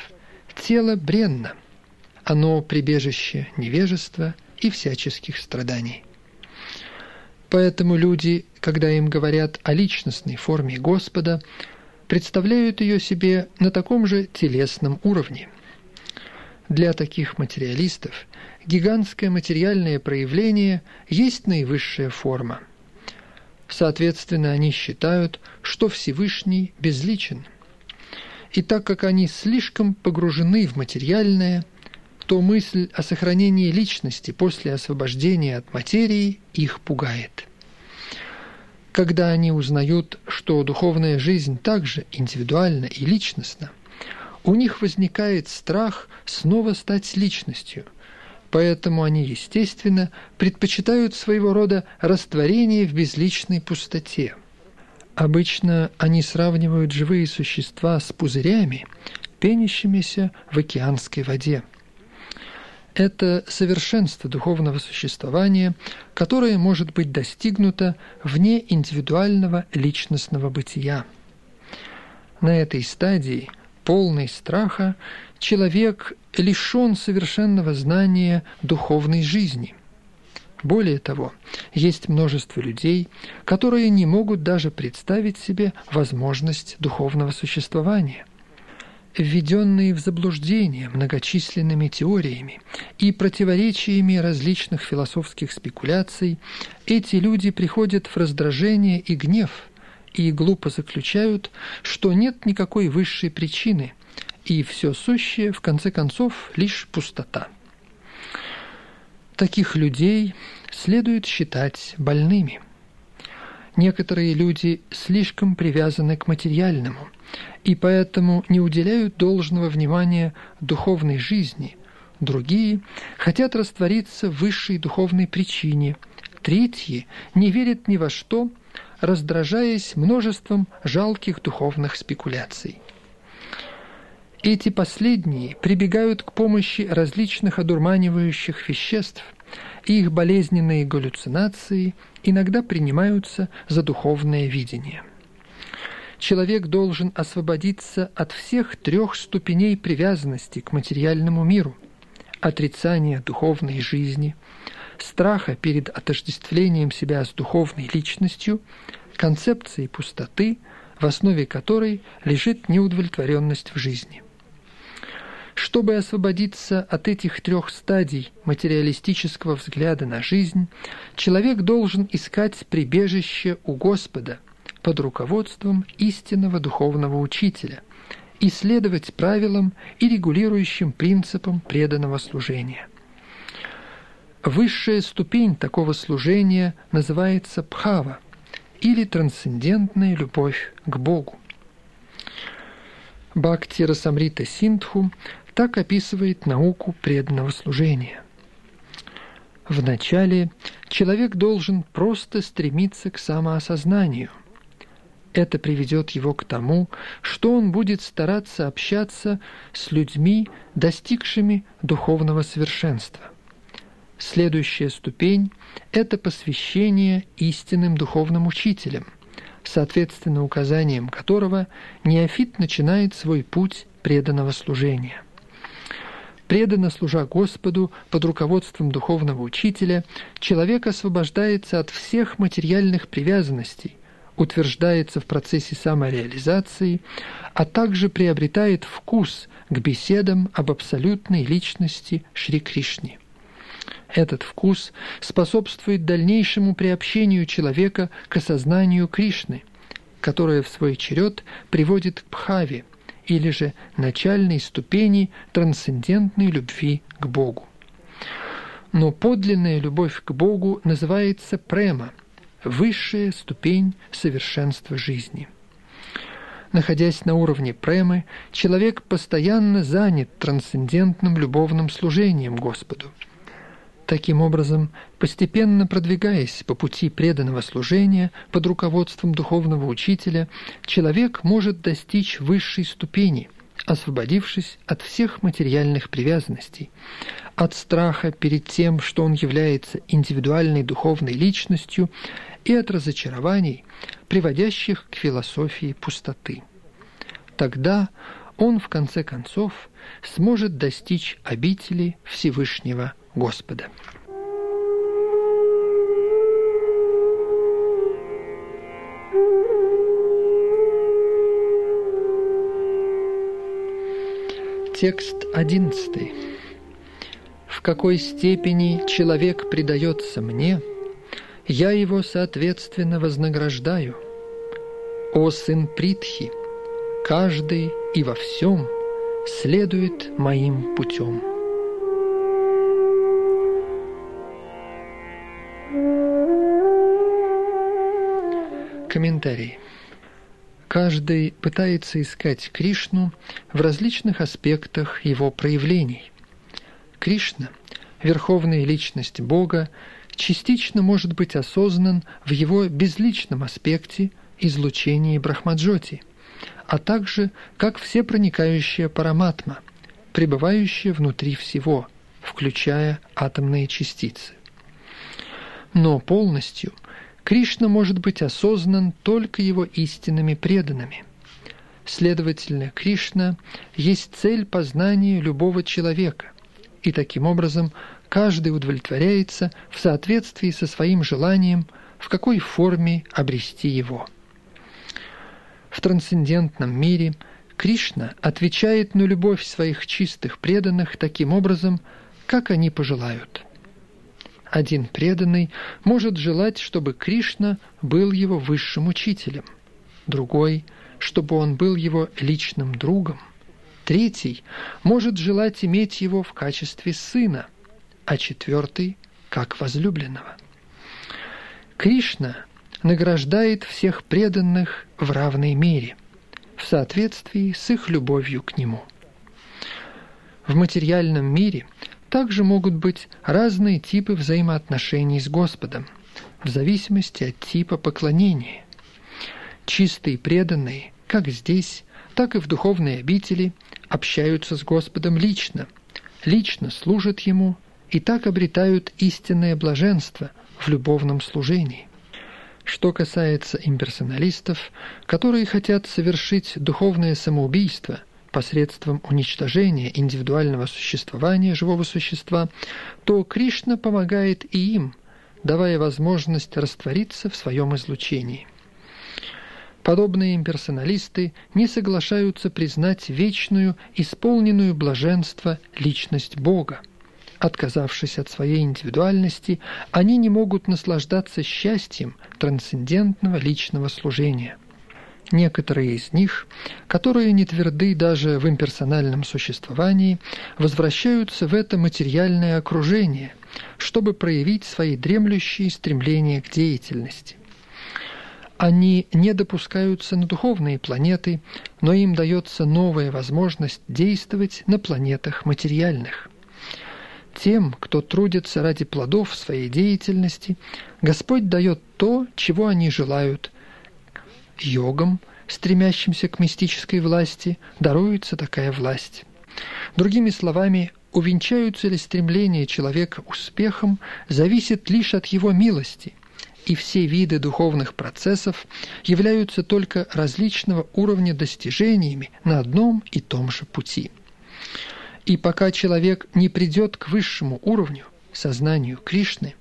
тело бренно, оно прибежище невежества и всяческих страданий. Поэтому люди, когда им говорят о личностной форме Господа, представляют ее себе на таком же телесном уровне – для таких материалистов гигантское материальное проявление есть наивысшая форма. Соответственно, они считают, что Всевышний безличен. И так как они слишком погружены в материальное, то мысль о сохранении личности после освобождения от материи их пугает. Когда они узнают, что духовная жизнь также индивидуальна и личностна, у них возникает страх снова стать личностью, поэтому они, естественно, предпочитают своего рода растворение в безличной пустоте. Обычно они сравнивают живые существа с пузырями, пенящимися в океанской воде – это совершенство духовного существования, которое может быть достигнуто вне индивидуального личностного бытия. На этой стадии, полной страха, человек лишен совершенного знания духовной жизни. Более того, есть множество людей, которые не могут даже представить себе возможность духовного существования – введенные в заблуждение многочисленными теориями и противоречиями различных философских спекуляций, эти люди приходят в раздражение и гнев и глупо заключают, что нет никакой высшей причины, и все сущее, в конце концов, лишь пустота. Таких людей следует считать больными. Некоторые люди слишком привязаны к материальному – и поэтому не уделяют должного внимания духовной жизни. Другие хотят раствориться в высшей духовной причине. Третьи не верят ни во что, раздражаясь множеством жалких духовных спекуляций. Эти последние прибегают к помощи различных одурманивающих веществ, и их болезненные галлюцинации иногда принимаются за духовное видение – человек должен освободиться от всех трех ступеней привязанности к материальному миру – отрицания духовной жизни, страха перед отождествлением себя с духовной личностью, концепции пустоты, в основе которой лежит неудовлетворенность в жизни. Чтобы освободиться от этих трех стадий материалистического взгляда на жизнь, человек должен искать прибежище у Господа – под руководством истинного духовного учителя и следовать правилам и регулирующим принципам преданного служения. Высшая ступень такого служения называется пхава или трансцендентная любовь к Богу. Бхакти Расамрита Синдху так описывает науку преданного служения. Вначале человек должен просто стремиться к самоосознанию – это приведет его к тому, что он будет стараться общаться с людьми, достигшими духовного совершенства. Следующая ступень – это посвящение истинным духовным учителям, соответственно указанием которого неофит начинает свой путь преданного служения. Преданно служа Господу под руководством духовного учителя, человек освобождается от всех материальных привязанностей – утверждается в процессе самореализации, а также приобретает вкус к беседам об абсолютной личности Шри Кришне. Этот вкус способствует дальнейшему приобщению человека к осознанию Кришны, которое в свой черед приводит к Пхаве, или же начальной ступени трансцендентной любви к Богу. Но подлинная любовь к Богу называется према – высшая ступень совершенства жизни. Находясь на уровне премы, человек постоянно занят трансцендентным любовным служением Господу. Таким образом, постепенно продвигаясь по пути преданного служения под руководством духовного учителя, человек может достичь высшей ступени, освободившись от всех материальных привязанностей, от страха перед тем, что он является индивидуальной духовной личностью и от разочарований, приводящих к философии пустоты. Тогда он, в конце концов, сможет достичь обители Всевышнего Господа. Текст одиннадцатый. В какой степени человек предается мне – я его соответственно вознаграждаю. О сын Притхи, каждый и во всем следует моим путем. Комментарий. Каждый пытается искать Кришну в различных аспектах его проявлений. Кришна, верховная личность Бога, частично может быть осознан в его безличном аспекте излучении Брахмаджоти, а также как всепроникающая параматма, пребывающая внутри всего, включая атомные частицы. Но полностью Кришна может быть осознан только его истинными преданными. Следовательно, Кришна есть цель познания любого человека, и таким образом каждый удовлетворяется в соответствии со своим желанием, в какой форме обрести его. В трансцендентном мире Кришна отвечает на любовь своих чистых преданных таким образом, как они пожелают. Один преданный может желать, чтобы Кришна был его высшим учителем, другой – чтобы он был его личным другом, третий может желать иметь его в качестве сына, а четвертый – как возлюбленного. Кришна награждает всех преданных в равной мере, в соответствии с их любовью к Нему. В материальном мире также могут быть разные типы взаимоотношений с Господом, в зависимости от типа поклонения. Чистые преданные, как здесь, так и в духовной обители, общаются с Господом лично, лично служат Ему и так обретают истинное блаженство в любовном служении. Что касается имперсоналистов, которые хотят совершить духовное самоубийство посредством уничтожения индивидуального существования живого существа, то Кришна помогает и им, давая возможность раствориться в своем излучении. Подобные имперсоналисты не соглашаются признать вечную, исполненную блаженства личность Бога – Отказавшись от своей индивидуальности, они не могут наслаждаться счастьем трансцендентного личного служения. Некоторые из них, которые не тверды даже в имперсональном существовании, возвращаются в это материальное окружение, чтобы проявить свои дремлющие стремления к деятельности. Они не допускаются на духовные планеты, но им дается новая возможность действовать на планетах материальных – тем, кто трудится ради плодов своей деятельности, Господь дает то, чего они желают. Йогам, стремящимся к мистической власти, даруется такая власть. Другими словами, увенчаются ли стремления человека успехом, зависит лишь от его милости, и все виды духовных процессов являются только различного уровня достижениями на одном и том же пути. И пока человек не придет к высшему уровню, сознанию Кришны,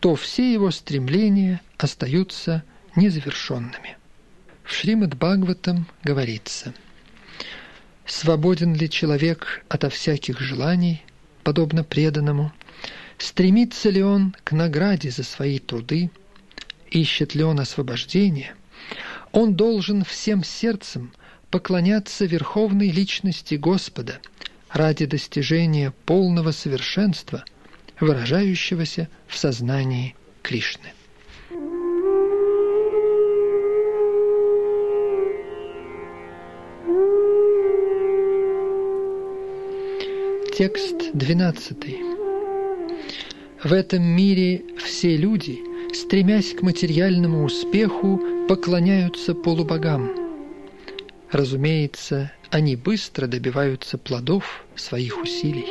то все его стремления остаются незавершенными. В Шримад Бхагаватам говорится «Свободен ли человек ото всяких желаний, подобно преданному? Стремится ли он к награде за свои труды? Ищет ли он освобождения? Он должен всем сердцем поклоняться Верховной Личности Господа – ради достижения полного совершенства, выражающегося в сознании Кришны. Текст 12. В этом мире все люди, стремясь к материальному успеху, поклоняются полубогам. Разумеется, они быстро добиваются плодов своих усилий.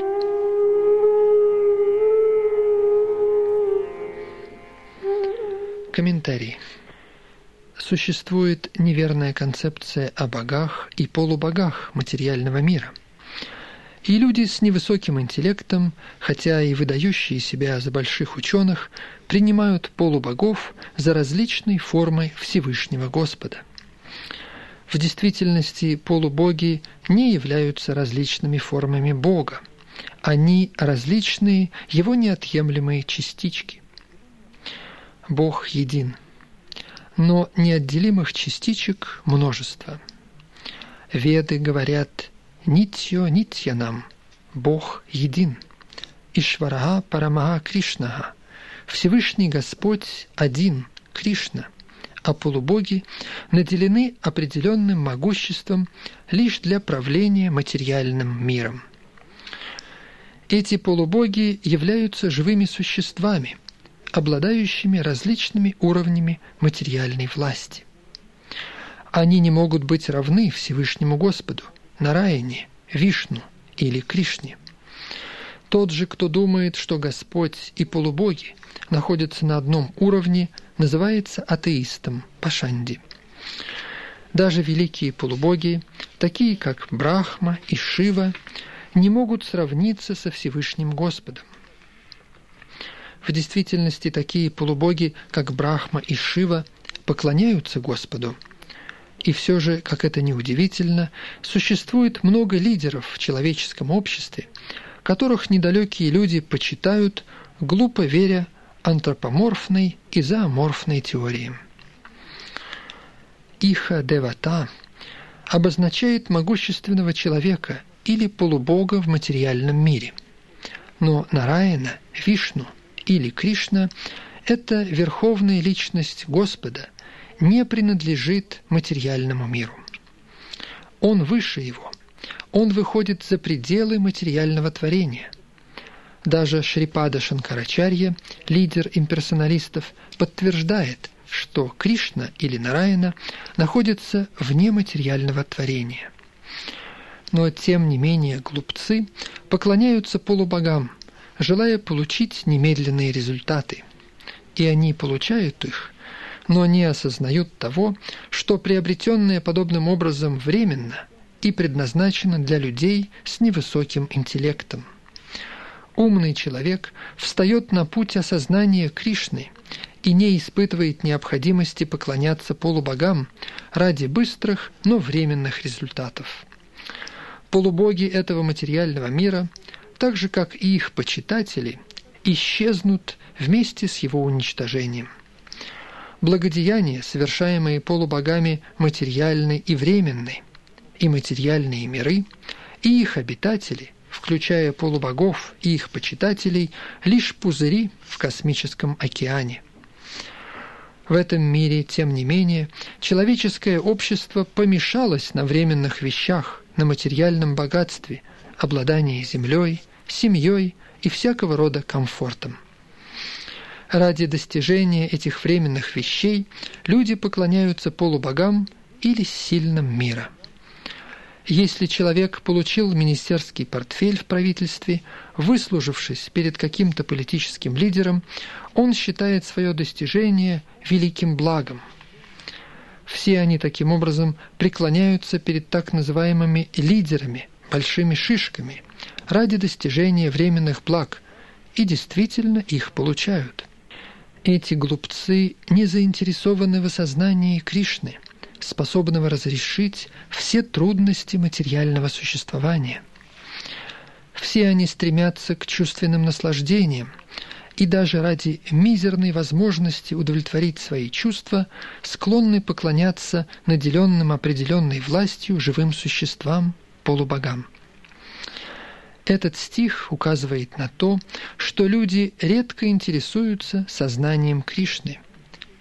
Комментарий. Существует неверная концепция о богах и полубогах материального мира. И люди с невысоким интеллектом, хотя и выдающие себя за больших ученых, принимают полубогов за различные формы Всевышнего Господа – в действительности полубоги не являются различными формами Бога. Они различные, его неотъемлемые частички. Бог един, но неотделимых частичек множество. Веды говорят «Нитьо нитьянам» – Бог един. Ишварага Парамага Кришнага – Всевышний Господь один, Кришна – а полубоги наделены определенным могуществом лишь для правления материальным миром. Эти полубоги являются живыми существами, обладающими различными уровнями материальной власти. Они не могут быть равны Всевышнему Господу, Нараяне, Вишну или Кришне. Тот же, кто думает, что Господь и полубоги находятся на одном уровне, называется атеистом Пашанди. Даже великие полубоги, такие как Брахма и Шива, не могут сравниться со Всевышним Господом. В действительности такие полубоги, как Брахма и Шива, поклоняются Господу. И все же, как это ни удивительно, существует много лидеров в человеческом обществе, которых недалекие люди почитают, глупо веря антропоморфной и зооморфной теории. Иха Девата обозначает могущественного человека или полубога в материальном мире. Но Нараяна, Вишну или Кришна – это верховная личность Господа, не принадлежит материальному миру. Он выше его. Он выходит за пределы материального творения – даже Шрипада Шанкарачарья, лидер имперсоналистов, подтверждает, что Кришна или Нараяна находятся вне материального творения. Но тем не менее глупцы поклоняются полубогам, желая получить немедленные результаты. И они получают их, но не осознают того, что приобретенное подобным образом временно и предназначено для людей с невысоким интеллектом умный человек встает на путь осознания Кришны и не испытывает необходимости поклоняться полубогам ради быстрых, но временных результатов. Полубоги этого материального мира, так же как и их почитатели, исчезнут вместе с его уничтожением. Благодеяния, совершаемые полубогами материальны и временны, и материальные миры, и их обитатели – включая полубогов и их почитателей, лишь пузыри в космическом океане. В этом мире, тем не менее, человеческое общество помешалось на временных вещах, на материальном богатстве, обладании землей, семьей и всякого рода комфортом. Ради достижения этих временных вещей люди поклоняются полубогам или сильным мира – если человек получил министерский портфель в правительстве, выслужившись перед каким-то политическим лидером, он считает свое достижение великим благом. Все они таким образом преклоняются перед так называемыми лидерами, большими шишками, ради достижения временных благ, и действительно их получают. Эти глупцы не заинтересованы в осознании Кришны – способного разрешить все трудности материального существования. Все они стремятся к чувственным наслаждениям, и даже ради мизерной возможности удовлетворить свои чувства склонны поклоняться наделенным определенной властью живым существам, полубогам. Этот стих указывает на то, что люди редко интересуются сознанием Кришны –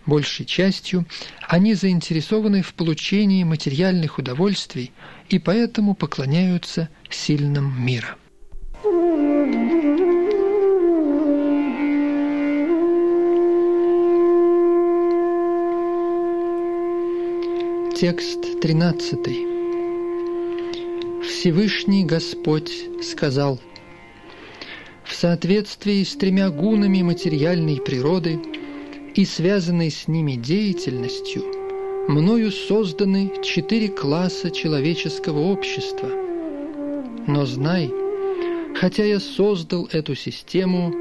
Большей частью они заинтересованы в получении материальных удовольствий и поэтому поклоняются сильным мира. Текст 13. Всевышний Господь сказал, «В соответствии с тремя гунами материальной природы – и связанной с ними деятельностью, мною созданы четыре класса человеческого общества. Но знай, хотя я создал эту систему,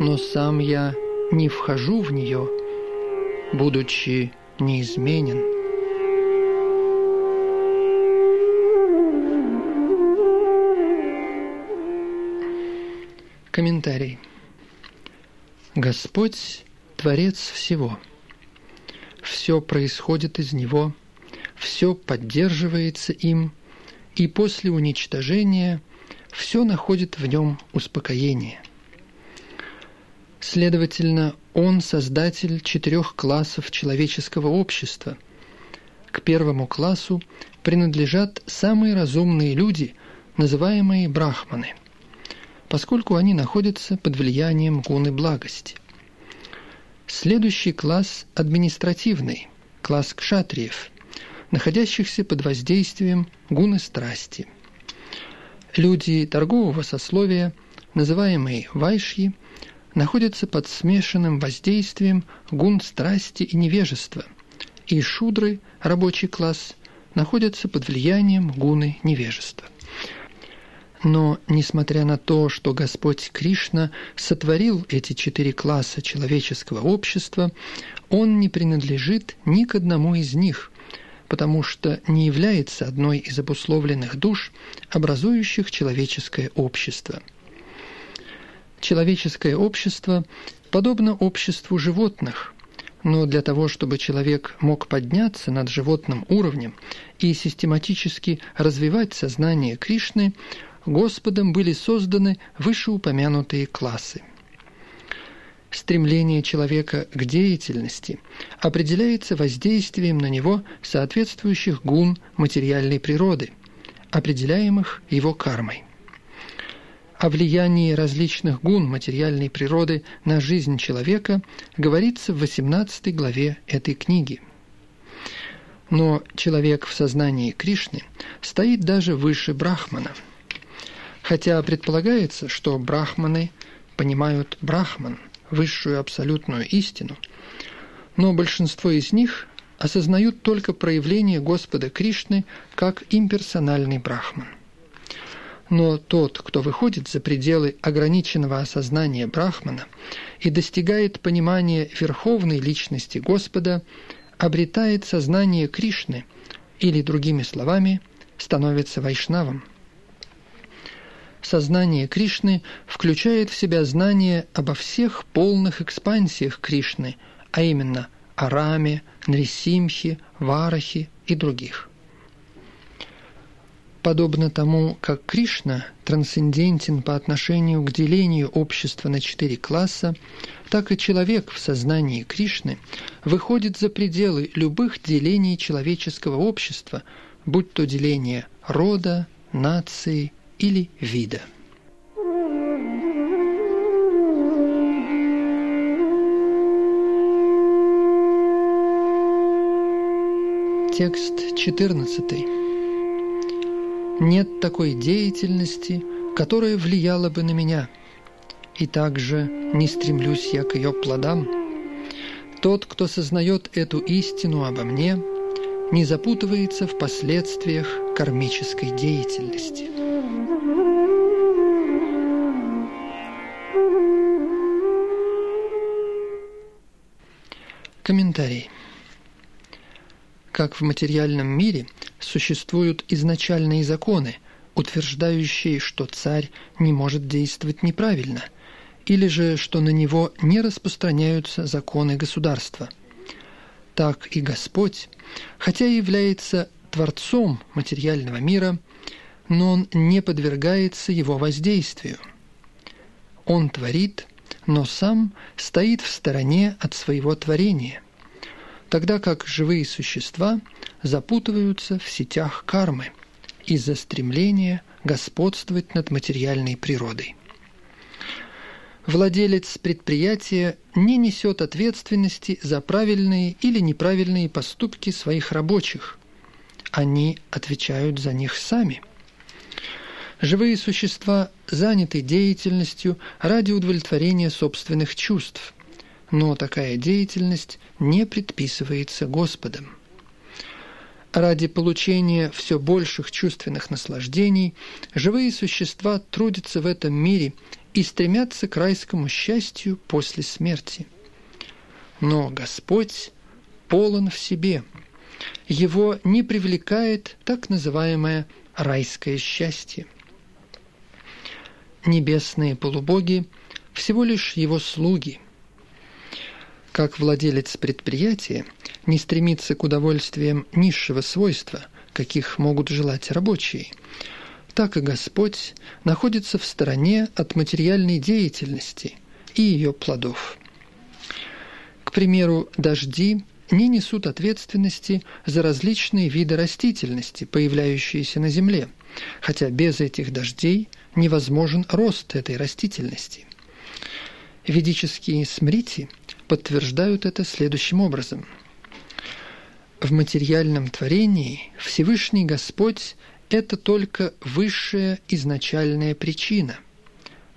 но сам я не вхожу в нее, будучи неизменен. Комментарий. Господь Творец всего. Все происходит из Него, все поддерживается им, и после уничтожения все находит в нем успокоение. Следовательно, он создатель четырех классов человеческого общества. К первому классу принадлежат самые разумные люди, называемые брахманы, поскольку они находятся под влиянием гуны благости. Следующий класс – административный, класс кшатриев, находящихся под воздействием гуны страсти. Люди торгового сословия, называемые вайшьи, находятся под смешанным воздействием гун страсти и невежества, и шудры, рабочий класс, находятся под влиянием гуны невежества. Но, несмотря на то, что Господь Кришна сотворил эти четыре класса человеческого общества, Он не принадлежит ни к одному из них, потому что не является одной из обусловленных душ, образующих человеческое общество. Человеческое общество подобно обществу животных, но для того, чтобы человек мог подняться над животным уровнем и систематически развивать сознание Кришны, Господом были созданы вышеупомянутые классы. Стремление человека к деятельности определяется воздействием на него соответствующих гун материальной природы, определяемых его кармой. О влиянии различных гун материальной природы на жизнь человека говорится в 18 главе этой книги. Но человек в сознании Кришны стоит даже выше Брахмана. Хотя предполагается, что брахманы понимают брахман – высшую абсолютную истину, но большинство из них осознают только проявление Господа Кришны как имперсональный брахман. Но тот, кто выходит за пределы ограниченного осознания брахмана и достигает понимания верховной личности Господа, обретает сознание Кришны или, другими словами, становится вайшнавом. Сознание Кришны включает в себя знание обо всех полных экспансиях Кришны, а именно о Раме, Нрисимхе, Варахе и других. Подобно тому, как Кришна трансцендентен по отношению к делению общества на четыре класса, так и человек в сознании Кришны выходит за пределы любых делений человеческого общества, будь то деление рода, нации, или вида. Текст 14. Нет такой деятельности, которая влияла бы на меня, и также не стремлюсь я к ее плодам. Тот, кто сознает эту истину обо мне, не запутывается в последствиях кармической деятельности. Комментарий. Как в материальном мире существуют изначальные законы, утверждающие, что царь не может действовать неправильно, или же что на него не распространяются законы государства. Так и Господь, хотя и является Творцом материального мира, но Он не подвергается его воздействию. Он творит – но сам стоит в стороне от своего творения, тогда как живые существа запутываются в сетях кармы из-за стремления господствовать над материальной природой. Владелец предприятия не несет ответственности за правильные или неправильные поступки своих рабочих. Они отвечают за них сами – Живые существа заняты деятельностью ради удовлетворения собственных чувств, но такая деятельность не предписывается Господом. Ради получения все больших чувственных наслаждений живые существа трудятся в этом мире и стремятся к райскому счастью после смерти. Но Господь полон в себе. Его не привлекает так называемое райское счастье – небесные полубоги всего лишь его слуги. как владелец предприятия не стремится к удовольствиям низшего свойства, каких могут желать рабочие, так и Господь находится в стороне от материальной деятельности и ее плодов. К примеру, дожди не несут ответственности за различные виды растительности, появляющиеся на Земле, хотя без этих дождей невозможен рост этой растительности. Ведические смрити подтверждают это следующим образом. В материальном творении Всевышний Господь – это только высшая изначальная причина,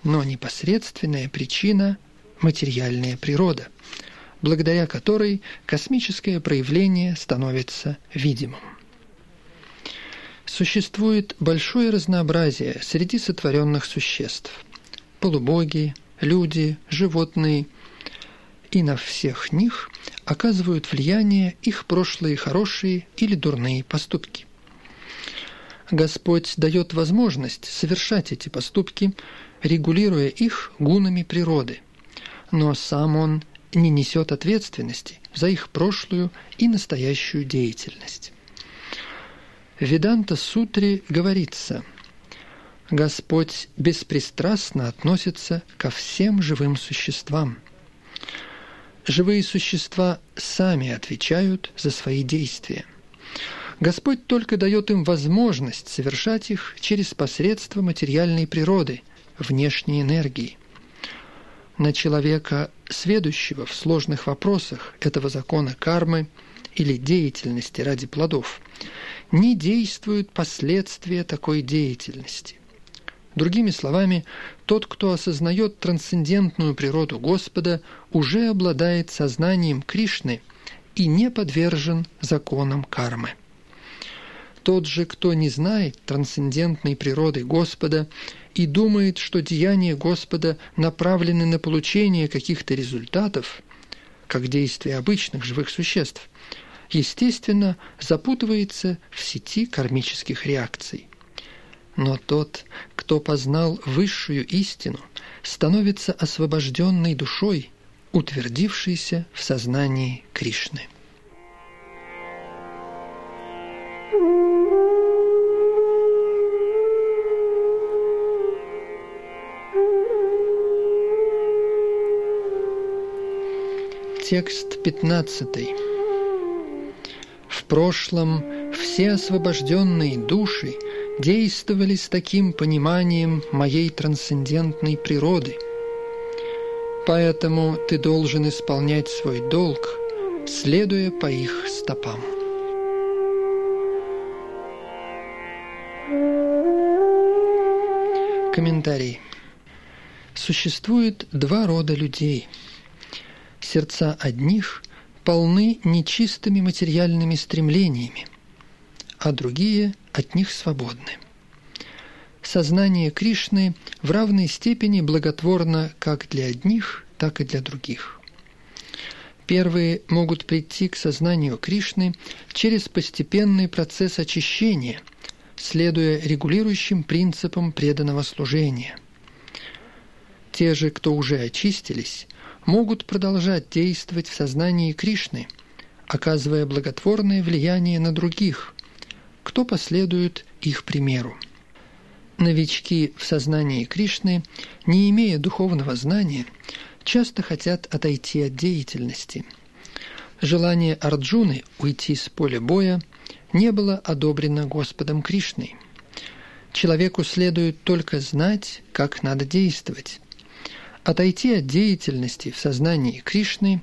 но непосредственная причина – материальная природа, благодаря которой космическое проявление становится видимым. Существует большое разнообразие среди сотворенных существ – полубоги, люди, животные – и на всех них оказывают влияние их прошлые хорошие или дурные поступки. Господь дает возможность совершать эти поступки, регулируя их гунами природы, но сам Он не несет ответственности за их прошлую и настоящую деятельность. Веданта Сутре говорится – Господь беспристрастно относится ко всем живым существам – Живые существа сами отвечают за свои действия. Господь только дает им возможность совершать их через посредство материальной природы, внешней энергии. На человека, сведущего в сложных вопросах этого закона кармы или деятельности ради плодов, не действуют последствия такой деятельности. Другими словами, тот, кто осознает трансцендентную природу Господа, уже обладает сознанием Кришны и не подвержен законам кармы. Тот же, кто не знает трансцендентной природы Господа и думает, что деяния Господа направлены на получение каких-то результатов, как действия обычных живых существ, естественно, запутывается в сети кармических реакций. Но тот, кто познал высшую истину, становится освобожденной душой, утвердившейся в сознании Кришны. Текст 15. В прошлом все освобожденные души – действовали с таким пониманием моей трансцендентной природы. Поэтому ты должен исполнять свой долг, следуя по их стопам. Комментарий. Существует два рода людей. Сердца одних полны нечистыми материальными стремлениями, а другие от них свободны. Сознание Кришны в равной степени благотворно как для одних, так и для других. Первые могут прийти к сознанию Кришны через постепенный процесс очищения, следуя регулирующим принципам преданного служения. Те же, кто уже очистились, могут продолжать действовать в сознании Кришны, оказывая благотворное влияние на других, кто последует их примеру. Новички в сознании Кришны, не имея духовного знания, часто хотят отойти от деятельности. Желание Арджуны уйти с поля боя не было одобрено Господом Кришной. Человеку следует только знать, как надо действовать. Отойти от деятельности в сознании Кришны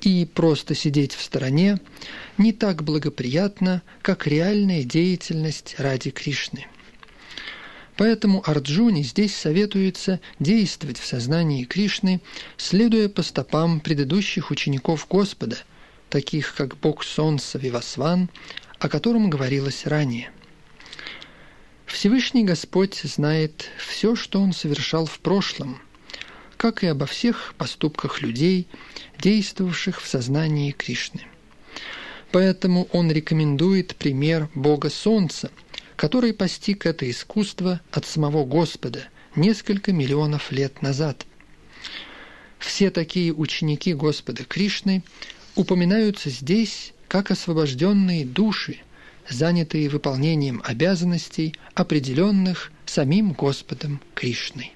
и просто сидеть в стороне не так благоприятно, как реальная деятельность ради Кришны. Поэтому Арджуне здесь советуется действовать в сознании Кришны, следуя по стопам предыдущих учеников Господа, таких как Бог Солнца Вивасван, о котором говорилось ранее. Всевышний Господь знает все, что Он совершал в прошлом, как и обо всех поступках людей, действовавших в сознании Кришны. Поэтому он рекомендует пример Бога Солнца, который постиг это искусство от самого Господа несколько миллионов лет назад. Все такие ученики Господа Кришны упоминаются здесь как освобожденные души, занятые выполнением обязанностей, определенных самим Господом Кришной.